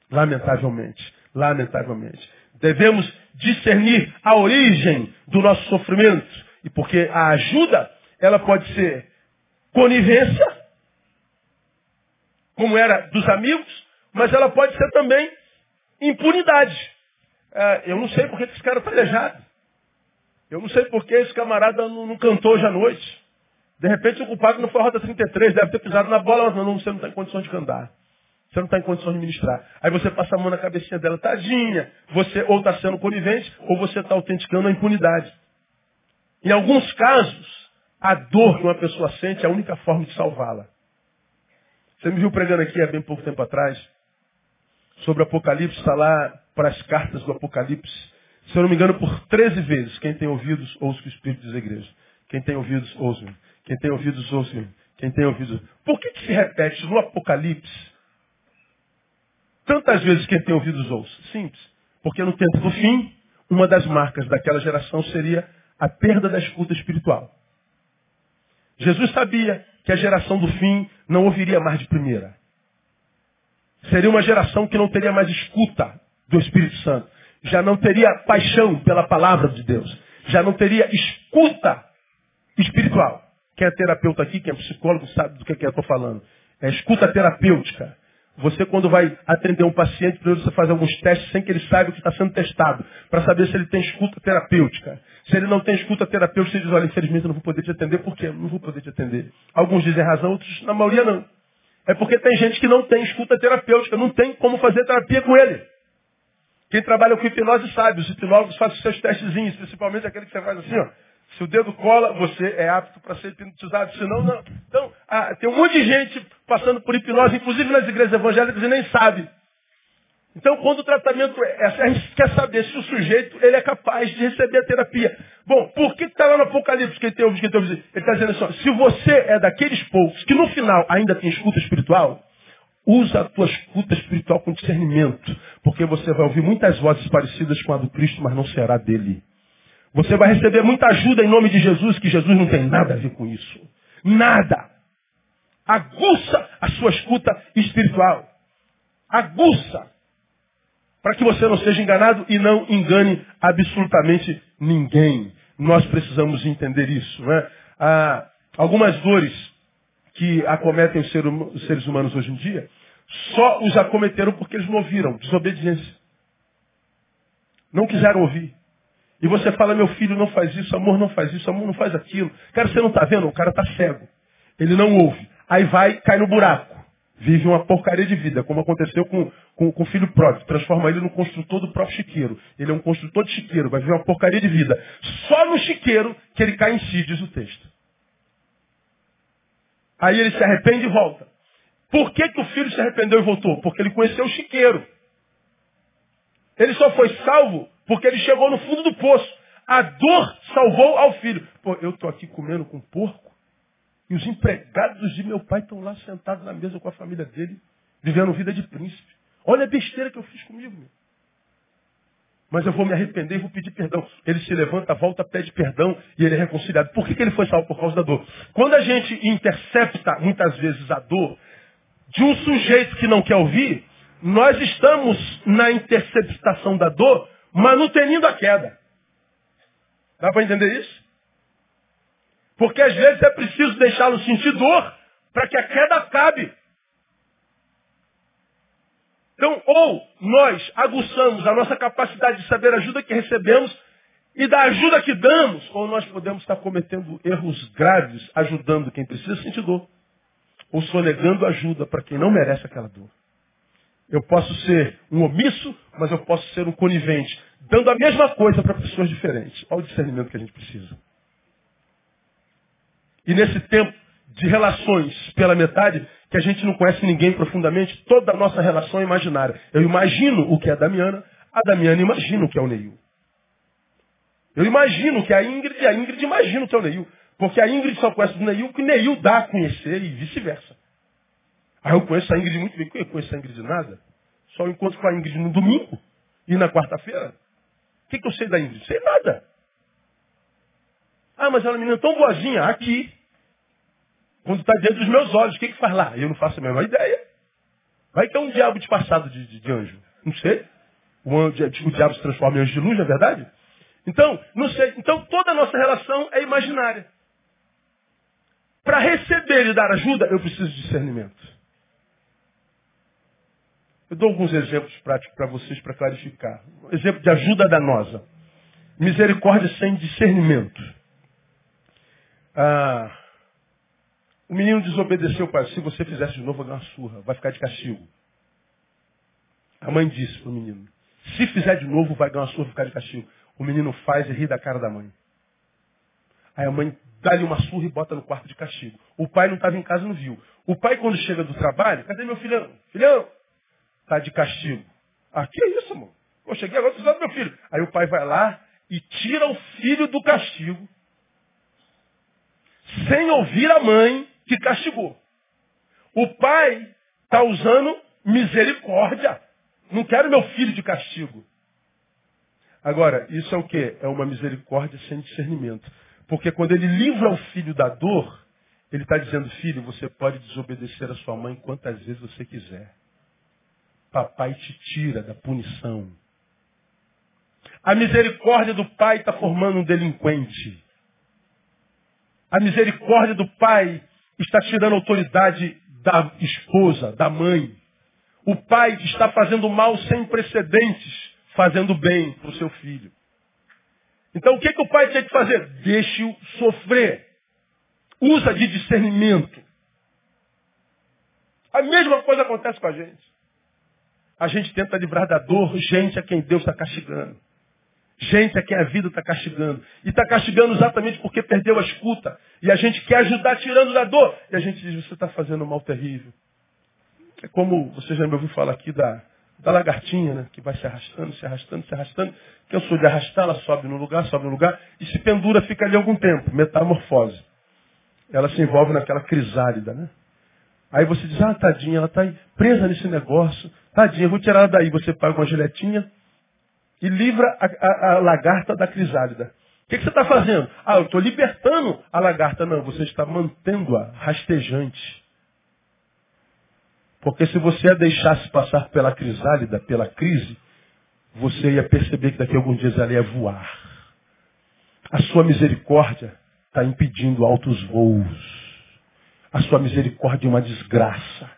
Lamentavelmente. Lamentavelmente. Devemos discernir a origem do nosso sofrimento. E porque a ajuda, ela pode ser conivência, como era dos amigos, mas ela pode ser também impunidade. É, eu não sei porque esse cara está aleijado. Eu não sei porque esse camarada não, não, cantou hoje à noite. De repente o culpado não foi a Rota 33, deve ter pisado na bola, mas não, você não está em condições de cantar. Você não está em condições de ministrar. Aí você passa a mão na cabecinha dela, tadinha. Você ou está sendo conivente, ou você está autenticando a impunidade. Em alguns casos, a dor que uma pessoa sente é a única forma de salvá-la. Você me viu pregando aqui há bem pouco tempo atrás, sobre o Apocalipse, está lá para as cartas do Apocalipse. Se eu não me engano, por 13 vezes. Quem tem ouvidos, ouça o que o Espírito diz à igreja. Quem tem ouvidos, ouça. Quem tem ouvidos, ouça. Quem tem ouvidos. Por que, que se repete no Apocalipse tantas vezes quem tem ouvidos, ouça? Simples. Porque no tempo do fim, uma das marcas daquela geração seria a perda da escuta espiritual. Jesus sabia que a geração do fim não ouviria mais de primeira. Seria uma geração que não teria mais escuta do Espírito Santo. Já não teria paixão pela palavra de Deus. Já não teria escuta espiritual. Quem é terapeuta aqui, quem é psicólogo, sabe do que, é que eu estou falando. É escuta terapêutica. Você, quando vai atender um paciente, primeiro você faz alguns testes sem que ele saiba o que está sendo testado, para saber se ele tem escuta terapêutica. Se ele não tem escuta terapêutica, você diz, olha, infelizmente eu não vou poder te atender, por quê? Não vou poder te atender. Alguns dizem razão, outros, na maioria, não. É porque tem gente que não tem escuta terapêutica, não tem como fazer terapia com ele. Quem trabalha com hipnose sabe, os hipnólogos fazem os seus testezinhos, principalmente aquele que você faz assim, ó. Se o dedo cola, você é apto para ser hipnotizado, senão não. Então, ah, tem um monte de gente passando por hipnose, inclusive nas igrejas evangélicas, e nem sabe. Então, quando o tratamento é assim, a gente quer saber se o sujeito ele é capaz de receber a terapia. Bom, por que está lá no Apocalipse que ele tem que Ele está dizendo assim, se você é daqueles poucos que no final ainda tem escuta espiritual, usa a tua escuta espiritual com discernimento, porque você vai ouvir muitas vozes parecidas com a do Cristo, mas não será dele. Você vai receber muita ajuda em nome de Jesus, que Jesus não tem nada a ver com isso. Nada. Aguça a sua escuta espiritual. Aguça para que você não seja enganado e não engane absolutamente ninguém. Nós precisamos entender isso. Né? Há algumas dores que acometem os seres humanos hoje em dia, só os acometeram porque eles não ouviram, desobediência. Não quiseram ouvir. E você fala, meu filho não faz isso, amor não faz isso, amor não faz aquilo. Cara, você não está vendo? O cara está cego. Ele não ouve. Aí vai, cai no buraco vive uma porcaria de vida, como aconteceu com, com, com o filho próprio. Transforma ele no construtor do próprio chiqueiro. Ele é um construtor de chiqueiro, vai viver uma porcaria de vida. Só no chiqueiro que ele cai em si, diz o texto. Aí ele se arrepende e volta. Por que, que o filho se arrependeu e voltou? Porque ele conheceu o chiqueiro. Ele só foi salvo porque ele chegou no fundo do poço. A dor salvou ao filho. Pô, eu estou aqui comendo com porco. E os empregados de meu pai estão lá sentados na mesa com a família dele, vivendo vida de príncipe. Olha a besteira que eu fiz comigo. Meu. Mas eu vou me arrepender e vou pedir perdão. Ele se levanta, volta, pede perdão e ele é reconciliado. Por que, que ele foi salvo? Por causa da dor. Quando a gente intercepta, muitas vezes, a dor de um sujeito que não quer ouvir, nós estamos na interceptação da dor, manutenindo a queda. Dá para entender isso? Porque às vezes é preciso deixá-lo sentir dor para que a queda acabe. Então, ou nós aguçamos a nossa capacidade de saber a ajuda que recebemos e da ajuda que damos, ou nós podemos estar cometendo erros graves, ajudando quem precisa sentir dor, ou sonegando ajuda para quem não merece aquela dor. Eu posso ser um omisso, mas eu posso ser um conivente, dando a mesma coisa para pessoas diferentes. Olha o discernimento que a gente precisa. E nesse tempo de relações pela metade, que a gente não conhece ninguém profundamente, toda a nossa relação é imaginária. Eu imagino o que é a Damiana, a Damiana imagina o que é o Neil. Eu imagino que a Ingrid, a Ingrid imagina o que é o Neil. Porque a Ingrid só conhece do Neil o que o Neil dá a conhecer e vice-versa. Aí eu conheço a Ingrid muito bem. Eu conheço a Ingrid nada. Só encontro com a Ingrid no domingo e na quarta-feira. Que, que eu sei da Ingrid? Sei nada. Ah, mas ela é uma menina tão boazinha. Aqui. Quando está diante dos meus olhos, o que, que faz lá? Eu não faço a menor ideia. Vai que é um diabo disfarçado de, de, de anjo. Não sei. O, anjo, o diabo se transforma em anjo de luz, não é verdade? Então, não sei. Então toda a nossa relação é imaginária. Para receber e dar ajuda, eu preciso de discernimento. Eu dou alguns exemplos práticos para vocês para clarificar. Um exemplo de ajuda danosa. Misericórdia sem discernimento. Ah, o menino desobedeceu o pai. Se você fizesse de novo, vai dar uma surra. Vai ficar de castigo. A mãe disse para o menino. Se fizer de novo, vai ganhar uma surra e ficar de castigo. O menino faz e ri da cara da mãe. Aí a mãe dá-lhe uma surra e bota no quarto de castigo. O pai não estava em casa e não viu. O pai, quando chega do trabalho, cadê meu filhão? Filhão, está de castigo. Ah, que é isso, amor? Eu cheguei agora, precisando do meu filho. Aí o pai vai lá e tira o filho do castigo, sem ouvir a mãe que castigou. O pai está usando misericórdia. Não quero meu filho de castigo. Agora, isso é o que? É uma misericórdia sem discernimento. Porque quando ele livra o filho da dor, ele está dizendo, filho, você pode desobedecer a sua mãe quantas vezes você quiser. Papai te tira da punição. A misericórdia do pai está formando um delinquente. A misericórdia do pai está tirando a autoridade da esposa, da mãe. O pai está fazendo mal sem precedentes, fazendo bem para o seu filho. Então o que, que o pai tem que fazer? Deixe-o sofrer. Usa de discernimento. A mesma coisa acontece com a gente. A gente tenta livrar da dor gente a quem Deus está castigando. Gente a quem a vida está castigando. E está castigando exatamente porque perdeu a escuta. E a gente quer ajudar tirando da dor. E a gente diz, você está fazendo um mal terrível. É como você já me ouviu falar aqui da, da lagartinha, né? Que vai se arrastando, se arrastando, se arrastando. Que eu sou de arrastar, ela sobe no lugar, sobe no lugar. E se pendura, fica ali algum tempo. Metamorfose. Ela se envolve naquela crisálida, né? Aí você diz, ah, tadinha, ela está presa nesse negócio. Tadinha, vou tirar ela daí. Você paga uma giletinha e livra a, a, a lagarta da crisálida. O que, que, você está fazendo? Ah, eu estou libertando a lagarta. Não, você está mantendo-a rastejante. Porque se você a deixasse passar pela crisálida, pela crise, você ia perceber que daqui a alguns dias ela ia voar. A sua misericórdia está impedindo altos voos. A sua misericórdia é uma desgraça.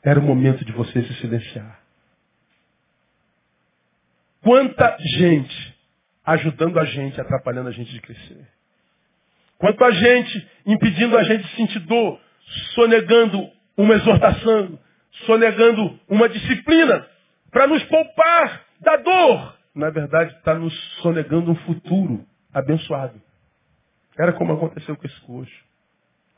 Era o momento de você se silenciar. Quanta gente ajudando a gente, atrapalhando a gente de crescer. Quanta gente impedindo a gente de sentir dor, sonegando uma exortação, sonegando uma disciplina para nos poupar da dor. Na verdade, está nos sonegando um futuro abençoado. Era como aconteceu com esse coxo.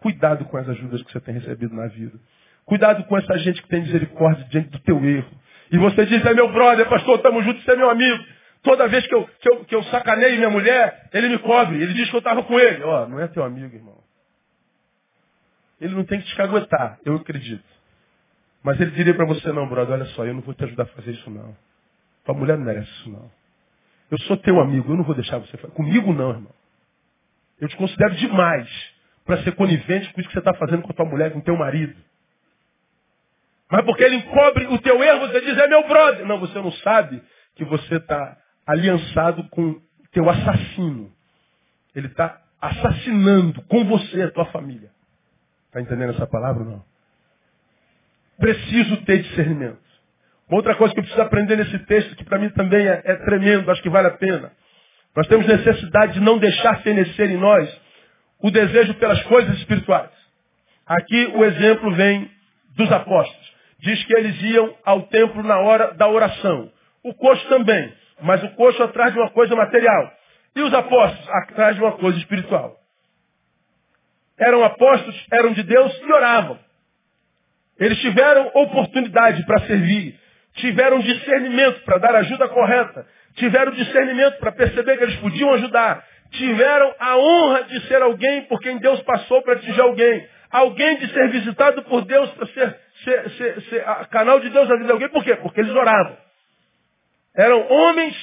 Cuidado com as ajudas que você tem recebido na vida. Cuidado com essa gente que tem misericórdia diante do teu erro. E você diz, é meu brother, pastor, estamos juntos, você é meu amigo. Toda vez que eu, que eu, que eu sacaneio minha mulher, ele me cobre. Ele diz que eu estava com ele. Ó, oh, não é teu amigo, irmão. Ele não tem que te caguetar, eu acredito. Mas ele diria para você, não, brother, olha só, eu não vou te ajudar a fazer isso não. Tua mulher não merece isso não. Eu sou teu amigo, eu não vou deixar você fazer. Comigo não, irmão. Eu te considero demais para ser conivente com isso que você está fazendo com a tua mulher, com o teu marido. Mas porque ele encobre o teu erro, você diz, é meu brother. Não, você não sabe que você está aliançado com teu assassino. Ele está assassinando com você a tua família. Está entendendo essa palavra ou não? Preciso ter discernimento. Outra coisa que eu preciso aprender nesse texto, que para mim também é, é, tremendo, acho que vale a pena. Nós temos necessidade de não deixar fenecer em nós o desejo pelas coisas espirituais. Aqui o exemplo vem dos apóstolos. Diz que eles iam ao templo na hora da oração. O coxo também, mas o coxo atrás de uma coisa material. E os apóstolos atrás de uma coisa espiritual eram apóstolos, eram de Deus e oravam. Eles tiveram oportunidade para servir, tiveram discernimento para dar ajuda correta, tiveram discernimento para perceber que eles podiam ajudar, tiveram a honra de ser alguém por quem Deus passou para atingir alguém. Alguém de ser visitado por Deus para ser, ser, ser, ser canal de Deus na vida de alguém. Por quê? Porque eles oravam. Eram homens,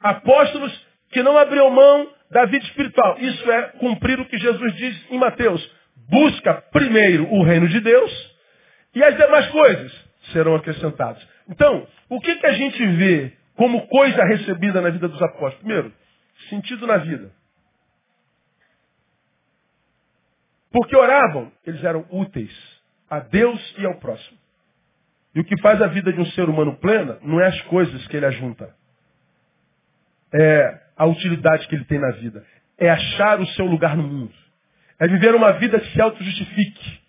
apóstolos, que não abriam mão da vida espiritual. Isso é cumprir o que Jesus diz em Mateus. Busca primeiro o reino de Deus e as demais coisas serão acrescentadas. Então, o que, que a gente vê como coisa recebida na vida dos apóstolos? Primeiro, sentido na vida. Porque oravam, eles eram úteis a Deus e ao próximo. E o que faz a vida de um ser humano plena não é as coisas que ele ajunta. É a utilidade que ele tem na vida. É achar o seu lugar no mundo. É viver uma vida que se auto-justifique.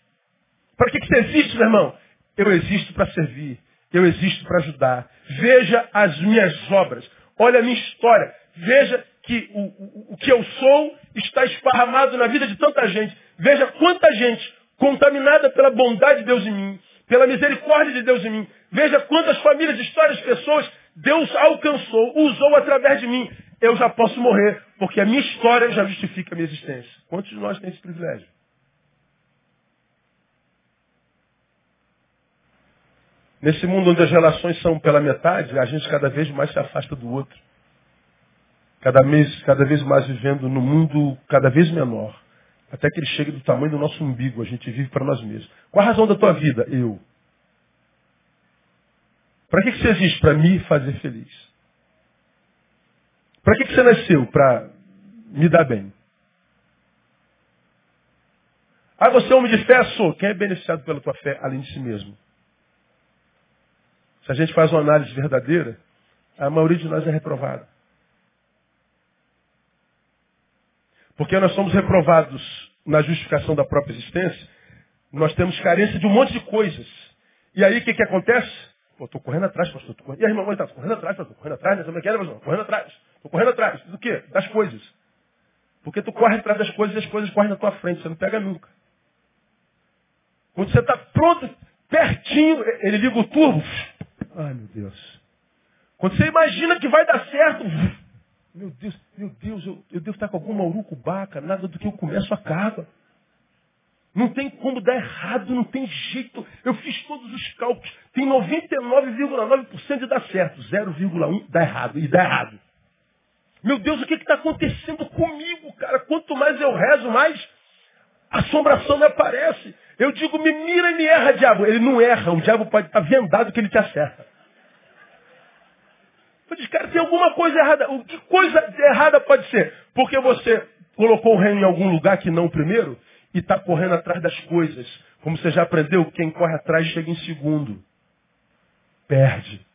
Para que, que você existe, meu irmão? Eu existo para servir. Eu existo para ajudar. Veja as minhas obras. Olha a minha história. Veja que o, o, que eu sou está esparramado na vida de tanta gente. Veja quanta gente contaminada pela bondade de Deus em mim, pela misericórdia de Deus em mim. Veja quantas famílias, histórias, pessoas Deus alcançou, usou através de mim. Eu já posso morrer, porque a minha história já justifica a minha existência. Quantos de nós têm esse privilégio? Nesse mundo onde as relações são pela metade, a gente cada vez mais se afasta do outro. Cada vez, cada vez mais vivendo no mundo cada vez menor. Até que ele chegue do tamanho do nosso umbigo. A gente vive para nós mesmos. Qual a razão da tua vida? Eu. Para que, que você existe? Para me fazer feliz. Para que, que você nasceu? Para me dar bem. Ah, você é homem de fé? Sou. Quem é beneficiado pela tua fé, além de si mesmo? Se a gente faz uma análise verdadeira, a maioria de nós é reprovada. Porque nós somos reprovados na justificação da própria existência, nós temos carência de um monte de coisas. E aí o que, que acontece? Pô, estou correndo atrás, pastor. Tô correndo... E aí, irmão, está correndo atrás, pastor. Correndo atrás, né? Como é? Correndo atrás. Estou correndo atrás. Do quê? Das coisas. Porque tu corre atrás das coisas e as coisas correm na tua frente. Você não pega nunca. Quando você está pronto, pertinho, ele liga o turbo. Ai, meu Deus. Quando você imagina que vai dar certo, meu Deus, meu Deus, eu, eu devo estar com alguma urucubaca, nada do que eu começo acaba. Não tem como dar errado, não tem jeito. Eu fiz todos os cálculos. Tem 99,9% de dar certo. 0,1% dá errado. E dá errado. Meu Deus, o que está acontecendo comigo, cara? Quanto mais eu rezo, mais assombração me aparece. Eu digo, me mira e me erra, diabo. Ele não erra. O diabo pode estar vendado que ele te acerta. Eu disse, cara, tem alguma coisa errada. O que coisa errada pode ser? Porque você colocou o reino em algum lugar que não primeiro e está correndo atrás das coisas. Como você já aprendeu, quem corre atrás chega em segundo. Perde.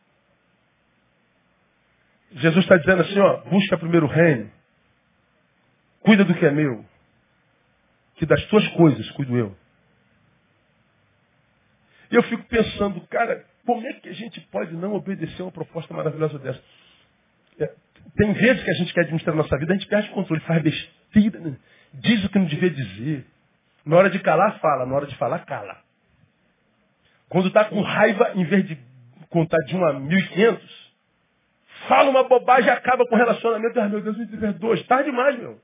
Jesus está dizendo assim, ó, busca primeiro o reino. Cuida do que é meu. Que das tuas coisas cuido eu. E eu fico pensando, cara, como é que a gente pode não obedecer uma proposta maravilhosa dessa? É, tem vezes que a gente quer administrar a nossa vida, a gente perde o controle, faz besteira, né? diz o que não devia dizer. Na hora de calar, fala. Na hora de falar, cala. Quando está com raiva, em vez de contar de 1 a 1.500, fala uma bobagem e acaba com o relacionamento. Ah, meu Deus, me perdoa. Tarde demais, meu.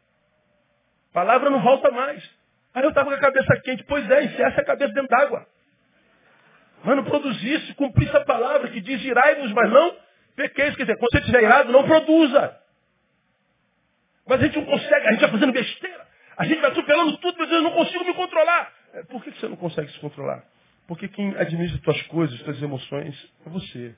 Palavra não volta mais. Aí eu estava com a cabeça quente. Pois é, enfia essa cabeça dentro d'água. Mas não produzisse, cumprisse a palavra que diz irai-vos, mas não pequeis. Quer dizer, quando você estiver irado, não produza. Mas a gente não consegue, a gente vai fazendo besteira. A gente vai atropelando tudo, mas eu não consigo me controlar. É, por que você não consegue se controlar? Porque quem administra suas coisas, suas emoções, é você.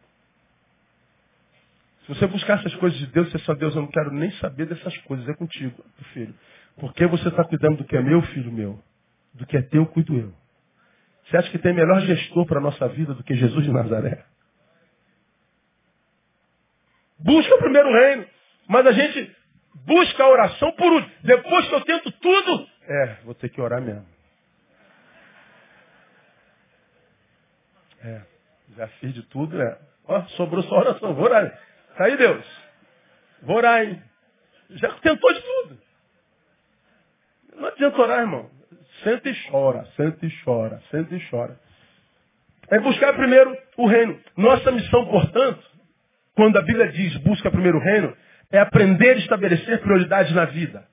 Se você buscar essas coisas de Deus, você só Deus, eu não quero nem saber dessas coisas, é contigo, filho. Porque você está cuidando do que é meu, filho meu? Do que é teu, cuido eu. Você acha que tem melhor gestor para a nossa vida do que Jesus de Nazaré? Busca o primeiro reino. Mas a gente busca a oração por último. Depois que eu tento tudo, é, vou ter que orar mesmo. É, já fiz de tudo, é. Ó, sobrou só oração, vou orar. Tá aí, Deus. Vou orar, hein? Já tentou de tudo. Não adianta orar, irmão. Senta e chora, senta e chora, senta e chora. É buscar primeiro o reino. Nossa missão, portanto, quando a Bíblia diz busca primeiro o reino, é aprender a estabelecer prioridades na vida.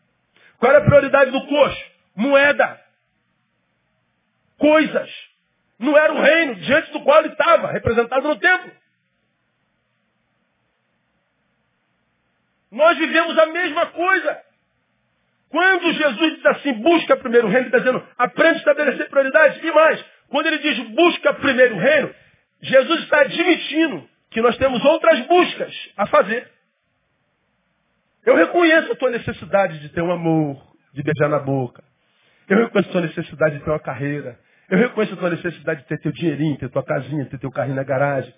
Qual era a prioridade do coxo? Moeda. Coisas. Não era o reino diante do qual ele estava, representado no templo. Nós vivemos a mesma coisa. Quando Jesus diz assim, busca primeiro o reino, ele está dizendo, aprende a estabelecer prioridades. E mais, quando ele diz busca primeiro o reino, Jesus está admitindo que nós temos outras buscas a fazer. Eu reconheço a tua necessidade de ter um amor, de beijar na boca. Eu reconheço a tua necessidade de ter uma carreira. Eu reconheço a tua necessidade de ter teu dinheirinho, ter tua casinha, ter teu carrinho na garagem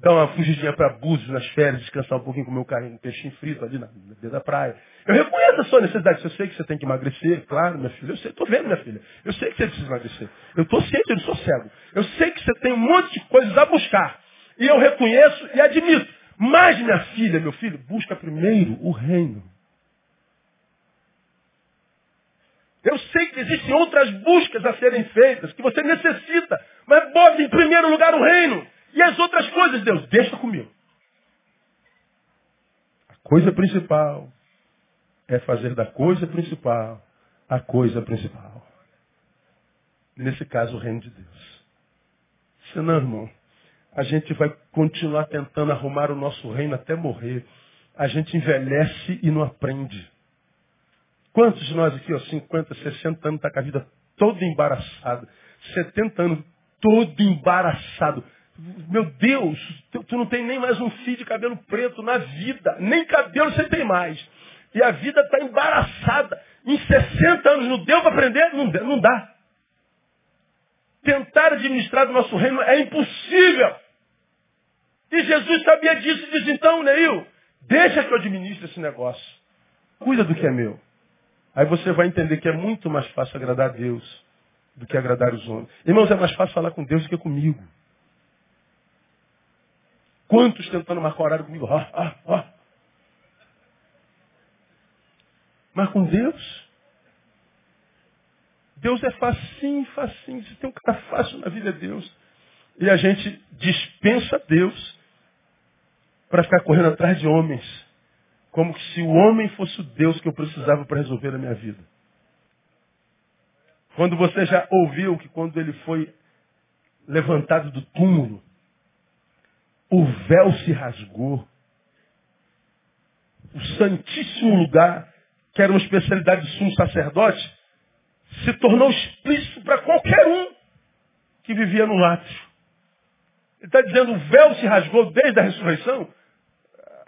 dar uma fugidinha para Búzios nas férias, descansar um pouquinho com o meu carrinho, um peixinho frito ali na, na beira da praia. Eu reconheço a sua necessidade. Eu sei que você tem que emagrecer, claro, minha filha. Eu sei, estou vendo, minha filha. Eu sei que você precisa emagrecer. Eu estou ciente, eu não sou cego. Eu sei que você tem um monte de coisas a buscar. E eu reconheço e admito. Mas, minha filha, meu filho, busca primeiro o reino. Eu sei que existem outras buscas a serem feitas, que você necessita. Mas bota em primeiro lugar o reino. E as outras coisas, Deus, deixa comigo. A coisa principal é fazer da coisa principal a coisa principal. Nesse caso, o reino de Deus. Senão, irmão, a gente vai continuar tentando arrumar o nosso reino até morrer. A gente envelhece e não aprende. Quantos de nós aqui, ó, 50, 60 anos, está com a vida toda embaraçada? 70 anos, todo embaraçado. Meu Deus, tu, tu não tem nem mais um fio de cabelo preto na vida. Nem cabelo você tem mais. E a vida está embaraçada. Em 60 anos não deu para aprender? Não, não dá. Tentar administrar o nosso reino é impossível. E Jesus sabia disso e diz, então, Neil, deixa que eu administre esse negócio. Cuida do que é meu. Aí você vai entender que é muito mais fácil agradar a Deus do que agradar os homens. Irmãos, é mais fácil falar com Deus do que comigo. Quantos tentando marcar horário comigo? Ó, ó, ó. Mas com Deus? Deus é facinho, facinho. Se tem um cara fácil na vida é Deus. E a gente dispensa Deus para ficar correndo atrás de homens. Como se o homem fosse o Deus que eu precisava para resolver a minha vida. Quando você já ouviu que quando ele foi levantado do túmulo, o véu se rasgou. O santíssimo lugar, que era uma especialidade de sumo sacerdote, se tornou explícito para qualquer um que vivia no látio. Ele está dizendo, o véu se rasgou desde a ressurreição.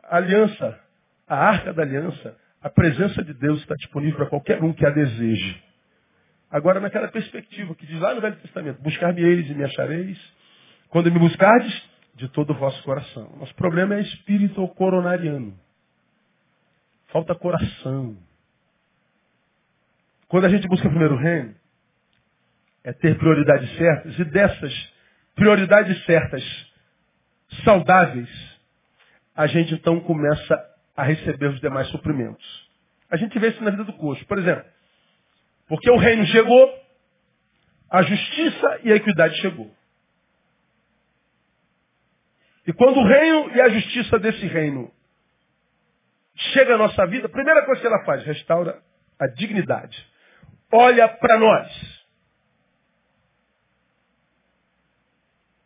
A aliança, a arca da aliança, a presença de Deus está disponível para qualquer um que a deseje. Agora, naquela perspectiva que diz lá no Velho Testamento, buscar-me-eis e me achareis. Quando me buscardes, de todo o vosso coração. Nosso problema é espírito coronariano. Falta coração. Quando a gente busca o primeiro reino, é ter prioridades certas, e dessas prioridades certas, saudáveis, a gente então começa a receber os demais suprimentos. A gente vê isso na vida do coxo. Por exemplo, porque o reino chegou, a justiça e a equidade chegou. E quando o reino e a justiça desse reino chega à nossa vida, a primeira coisa que ela faz, restaura a dignidade. Olha para nós.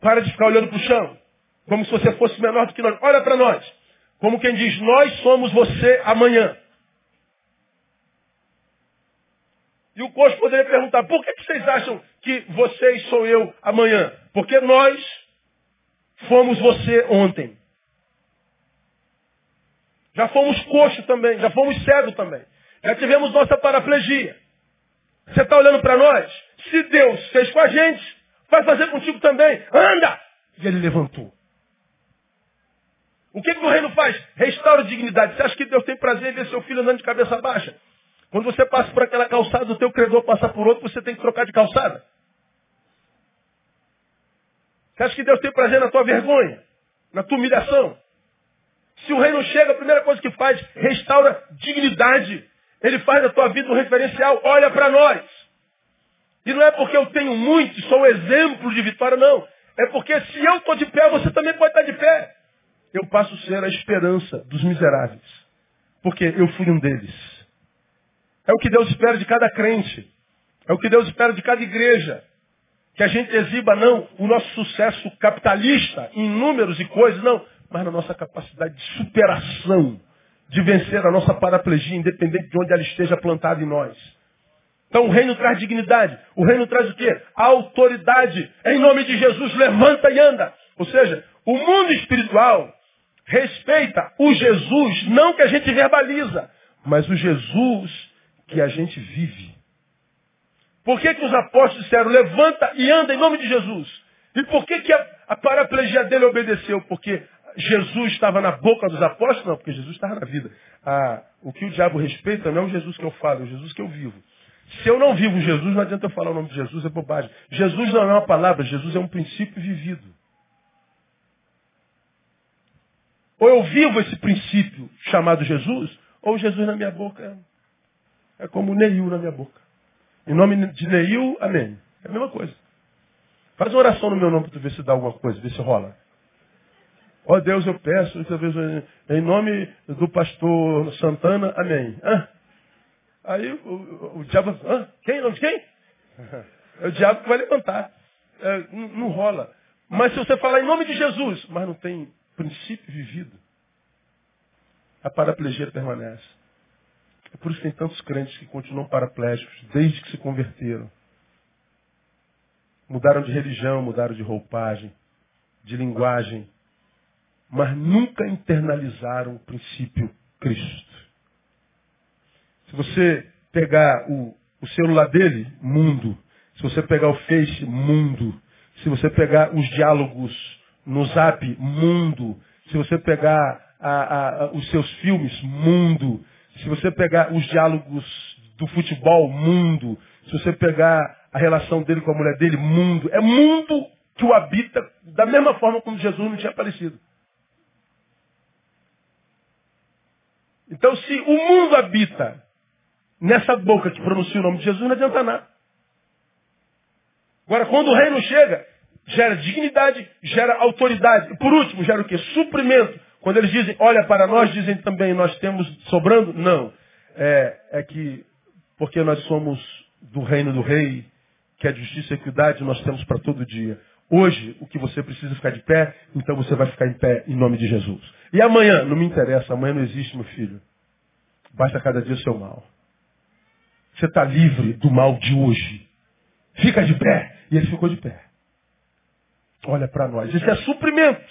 Para de ficar olhando para o chão, como se você fosse menor do que nós. Olha para nós. Como quem diz, nós somos você amanhã. E o coach poderia perguntar, por que, que vocês acham que vocês sou eu amanhã? Porque nós fomos você ontem. Já fomos coxo também, já fomos cego também. Já tivemos nossa paraplegia. Você está olhando para nós? Se Deus fez com a gente, vai fazer contigo também. Anda! E ele levantou. O que, que o reino faz? Restaura a dignidade. Você acha que Deus tem prazer em ver seu filho andando de cabeça baixa? Quando você passa por aquela calçada, o teu credor passa por outro, você tem que trocar de calçada. Você acha que Deus tem prazer na tua vergonha? Na tua humilhação? Se o reino chega, a primeira coisa que faz, restaura dignidade. Ele faz da tua vida um referencial. Olha para nós. E não é porque eu tenho muito, sou exemplo de vitória, não. É porque se eu estou de pé, você também pode estar de pé. Eu passo a ser a esperança dos miseráveis. Porque eu fui um deles. É o que Deus espera de cada crente. É o que Deus espera de cada igreja. Que a gente exiba não o nosso sucesso capitalista em números e coisas, não, mas na nossa capacidade de superação, de vencer a nossa paraplegia, independente de onde ela esteja plantada em nós. Então o reino traz dignidade. O reino traz o quê? autoridade. Em nome de Jesus, levanta e anda. Ou seja, o mundo espiritual respeita o Jesus, não que a gente verbaliza, mas o Jesus que a gente vive. Por que, que os apóstolos disseram, levanta e anda em nome de Jesus? E por que, que a, a paraplegia dele obedeceu? Porque Jesus estava na boca dos apóstolos? Não, porque Jesus estava na vida. Ah, o que o diabo respeita não é o Jesus que eu falo, é o Jesus que eu vivo. Se eu não vivo Jesus, não adianta eu falar o nome de Jesus, é bobagem. Jesus não é uma palavra, Jesus é um princípio vivido. Ou eu vivo esse princípio chamado Jesus, ou Jesus na minha boca é, é como Neil na minha boca. Em nome de Neil, amém. É a mesma coisa. Faz uma oração no meu nome para tu ver se dá alguma coisa, ver se rola. Ó oh, Deus, eu peço, em nome do pastor Santana, amém. Ah. Aí o, o, o diabo, ah, quem? De quem? É o diabo que vai levantar. É, não, não rola. Mas se você falar em nome de Jesus, mas não tem princípio vivido, a paraplegia permanece. É por isso que tem tantos crentes que continuam paraplégicos desde que se converteram. Mudaram de religião, mudaram de roupagem, de linguagem, mas nunca internalizaram o princípio Cristo. Se você pegar o, o celular dele, mundo. Se você pegar o Face, mundo. Se você pegar os diálogos no Zap, mundo. Se você pegar a, a, os seus filmes, mundo. Se você pegar os diálogos do futebol, mundo. Se você pegar a relação dele com a mulher dele, mundo. É mundo que o habita da mesma forma como Jesus não tinha aparecido. Então, se o mundo habita nessa boca que pronuncia o nome de Jesus, não adianta nada. Agora, quando o reino chega, gera dignidade, gera autoridade. E por último, gera o quê? Suprimento. Quando eles dizem, olha para nós, dizem também, nós temos sobrando? Não. É, é que, porque nós somos do reino do rei, que é justiça e equidade, nós temos para todo dia. Hoje, o que você precisa ficar de pé, então você vai ficar em pé em nome de Jesus. E amanhã, não me interessa, amanhã não existe, meu filho. Basta cada dia o seu mal. Você está livre do mal de hoje. Fica de pé. E ele ficou de pé. Olha para nós. Isso é suprimento.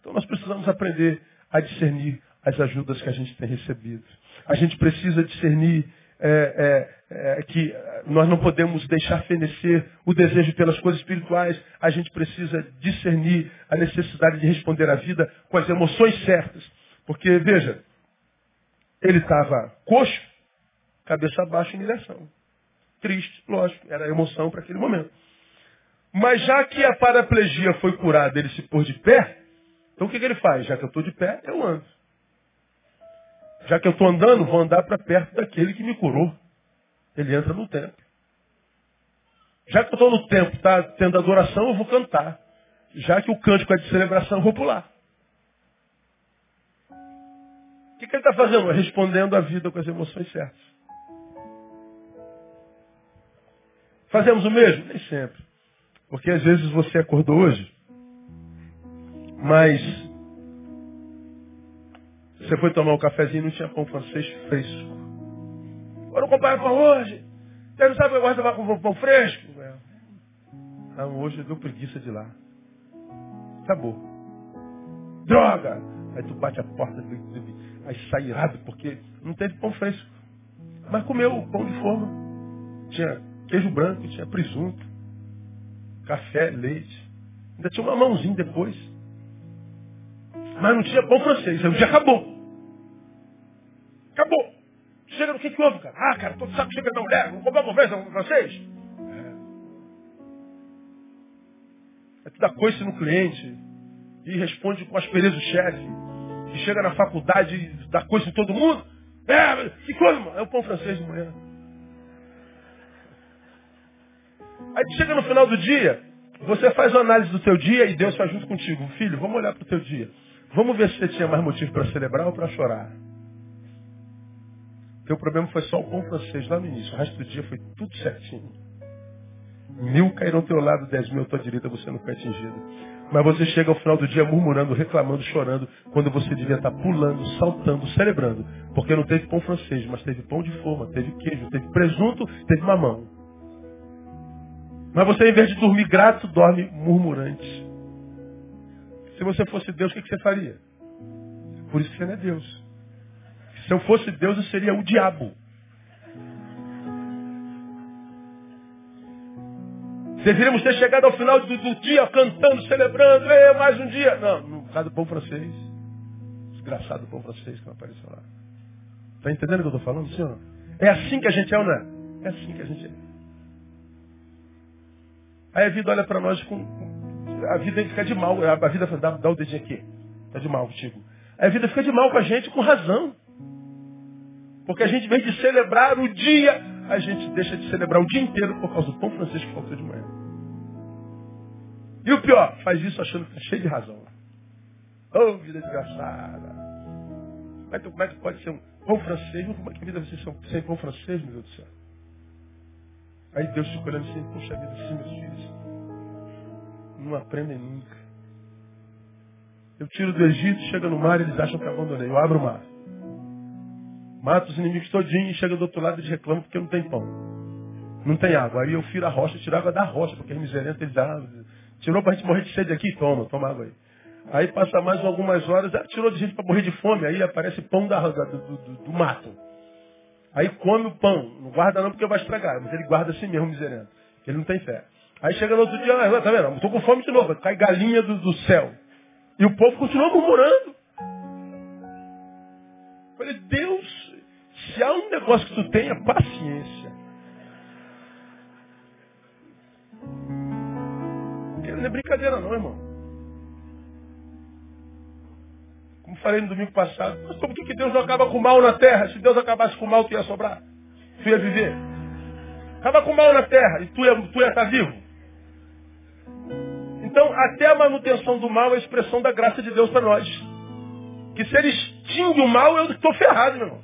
Então nós precisamos aprender a discernir as ajudas que a gente tem recebido. A gente precisa discernir é, é, é, que nós não podemos deixar fenecer o desejo pelas coisas espirituais. A gente precisa discernir a necessidade de responder à vida com as emoções certas. Porque, veja, ele estava coxo, cabeça em direção. Triste, lógico, era emoção para aquele momento. Mas já que a paraplegia foi curada, ele se pôs de pé, então o que, que ele faz? Já que eu estou de pé, eu ando. Já que eu estou andando, vou andar para perto daquele que me curou. Ele entra no templo. Já que eu estou no templo, está tendo adoração, eu vou cantar. Já que o cântico é de celebração, eu vou pular. O que, que ele está fazendo? Respondendo à vida com as emoções certas. Fazemos o mesmo? Nem sempre. Porque às vezes você acordou hoje, mas você foi tomar um cafezinho e não tinha pão francês fresco. Agora comprar pão hoje. Você não sabe que eu gosto de tomar com pão fresco? Não, hoje deu preguiça de lá. Acabou. Droga! Aí tu bate a porta, aí sai irado, porque não teve pão fresco. Mas comeu o pão de forma. Tinha queijo branco, tinha presunto, café, leite. Ainda tinha uma mãozinha depois. Mas não tinha pão francês, aí já acabou. Acabou. Chega no que, que houve, cara? Ah, cara, tô de saco chega da mulher, vou comprar uma vez com vocês? É. Aí tu dá coice no cliente e responde com aspereza o chefe. E chega na faculdade e dá coice em todo mundo. É, que coisa, mano? É o pão francês de manhã. Aí tu chega no final do dia, você faz uma análise do teu dia e Deus faz junto contigo. Filho, vamos olhar para o teu dia. Vamos ver se você tinha mais motivo para celebrar ou para chorar. Teu problema foi só o pão francês lá no início. O resto do dia foi tudo certinho. Mil caíram ao teu lado, dez mil à tua direita, você não foi atingido. Mas você chega ao final do dia murmurando, reclamando, chorando, quando você devia estar pulando, saltando, celebrando. Porque não teve pão francês, mas teve pão de forma, teve queijo, teve presunto, teve mamão. Mas você, em vez de dormir grato, dorme murmurante. Se você fosse Deus, o que você faria? Por isso que você não é Deus. Se eu fosse Deus, eu seria o diabo. Deveríamos ter chegado ao final do, do dia cantando, celebrando, é mais um dia. Não, no caso do pão francês. Desgraçado pão francês que não apareceu lá. Está entendendo o que eu estou falando, senhor? É assim que a gente é ou não é? É assim que a gente é. Aí a vida olha para nós com, A vida fica de mal. A vida dá, dá o dedinho aqui. Está de mal contigo. A vida fica de mal com a gente com razão. Porque a gente, em vez de celebrar o dia, a gente deixa de celebrar o dia inteiro por causa do pão francês que faltou de manhã. E o pior, faz isso achando que está cheio de razão. Oh, vida desgraçada. Como é, que, como é que pode ser um pão francês? Como é que a vida vai ser sem pão francês, meu Deus do céu? Aí Deus fica olhando assim, puxa vida, sim, meus filhos. Não aprendem nunca. Eu tiro do Egito, chega no mar, eles acham que abandonei. Eu abro o mar. Mato os inimigos todinhos, chega do outro lado e eles reclamam porque não tem pão. Não tem água. Aí eu firo a rocha, tiro água da rocha, porque é miserento eles ah, tirou para a gente morrer de sede aqui, toma, toma água aí. Aí passa mais algumas horas, ah, tirou de gente para morrer de fome, aí aparece pão da, da do, do, do, mato. Aí come o pão, não guarda não porque vai estragar, mas ele guarda assim mesmo, miserento. Ele não tem fé. Aí chega no outro dia, ah, tá vendo? Estou com fome de novo, cai galinha do, do céu. E o povo continua murmurando. Eu falei, Deus, se há um negócio que tu tenha, paciência. Não é brincadeira não, irmão. Como falei no domingo passado, mas como que Deus não acaba com o mal na terra? Se Deus acabasse com o mal, tu ia sobrar? Tu ia viver? Acaba com o mal na terra e tu ia, tu ia estar vivo? Então, até a manutenção do mal é a expressão da graça de Deus para nós. Que se ele extingue o mal, eu estou ferrado, meu irmão.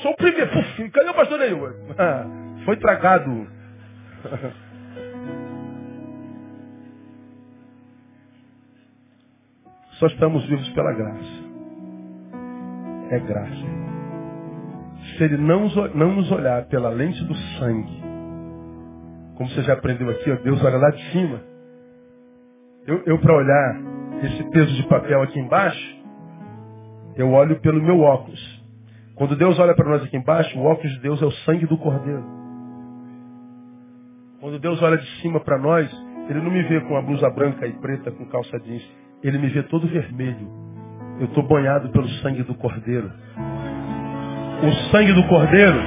Sou o primeiro. Puf, cadê o pastor Neil? Ah, foi tragado. Só estamos vivos pela graça. É graça. Se ele não, não nos olhar pela lente do sangue, como você já aprendeu aqui, ó, Deus olha lá de cima. Eu, eu para olhar esse peso de papel aqui embaixo, eu olho pelo meu óculos. Quando Deus olha para nós aqui embaixo, o óculos de Deus é o sangue do Cordeiro. Quando Deus olha de cima para nós, Ele não me vê com a blusa branca e preta, com calça jeans. Ele me vê todo vermelho. Eu estou banhado pelo sangue do Cordeiro. O sangue do Cordeiro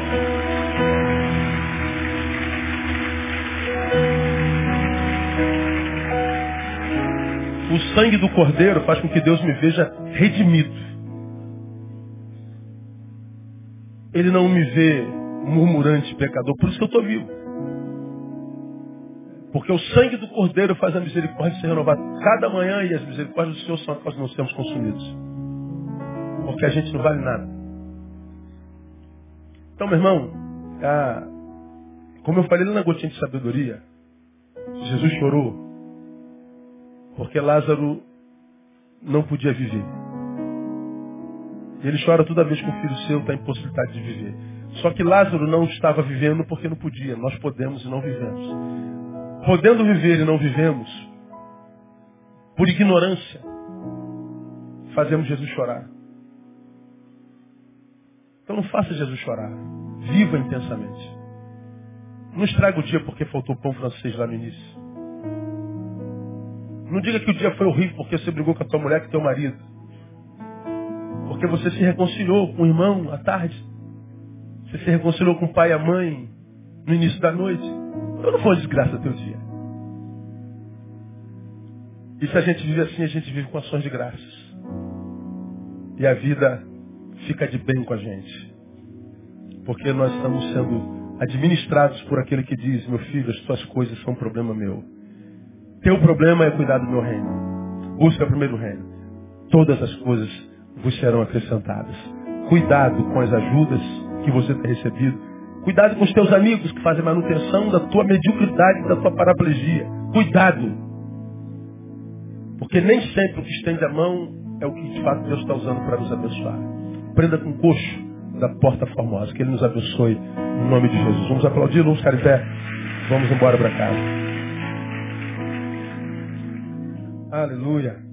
O sangue do Cordeiro faz com que Deus me veja redimido. Ele não me vê murmurante, pecador. Por isso que eu estou vivo. Porque o sangue do Cordeiro faz a misericórdia ser renovada cada manhã e as misericórdias do Senhor são nós sermos consumidos. Porque a gente não vale nada. Então, meu irmão, ah, como eu falei na gotinha de sabedoria, Jesus chorou porque Lázaro não podia viver. Ele chora toda vez que um filho seu está em possibilidade de viver. Só que Lázaro não estava vivendo porque não podia. Nós podemos e não vivemos. Podendo viver e não vivemos, por ignorância, fazemos Jesus chorar. Então não faça Jesus chorar. Viva intensamente. Não estrague o dia porque faltou pão francês lá no início. Não diga que o dia foi horrível porque você brigou com a tua mulher, com o teu marido. Porque você se reconciliou com o irmão à tarde. Você se reconciliou com o pai e a mãe no início da noite. Então não foi desgraça teu dia. E se a gente vive assim, a gente vive com ações de graças. E a vida fica de bem com a gente. Porque nós estamos sendo administrados por aquele que diz, meu filho, as tuas coisas são um problema meu. Teu problema é cuidar do meu reino. Busca primeiro o reino. Todas as coisas vos serão acrescentadas. Cuidado com as ajudas que você tem recebido. Cuidado com os teus amigos que fazem manutenção da tua mediocridade, da tua paraplegia. Cuidado. Porque nem sempre o que estende a mão é o que de fato Deus está usando para nos abençoar. Prenda com o coxo da porta formosa. Que Ele nos abençoe em nome de Jesus. Vamos aplaudir, vamos ficar em pé. Vamos embora para casa. Aleluia.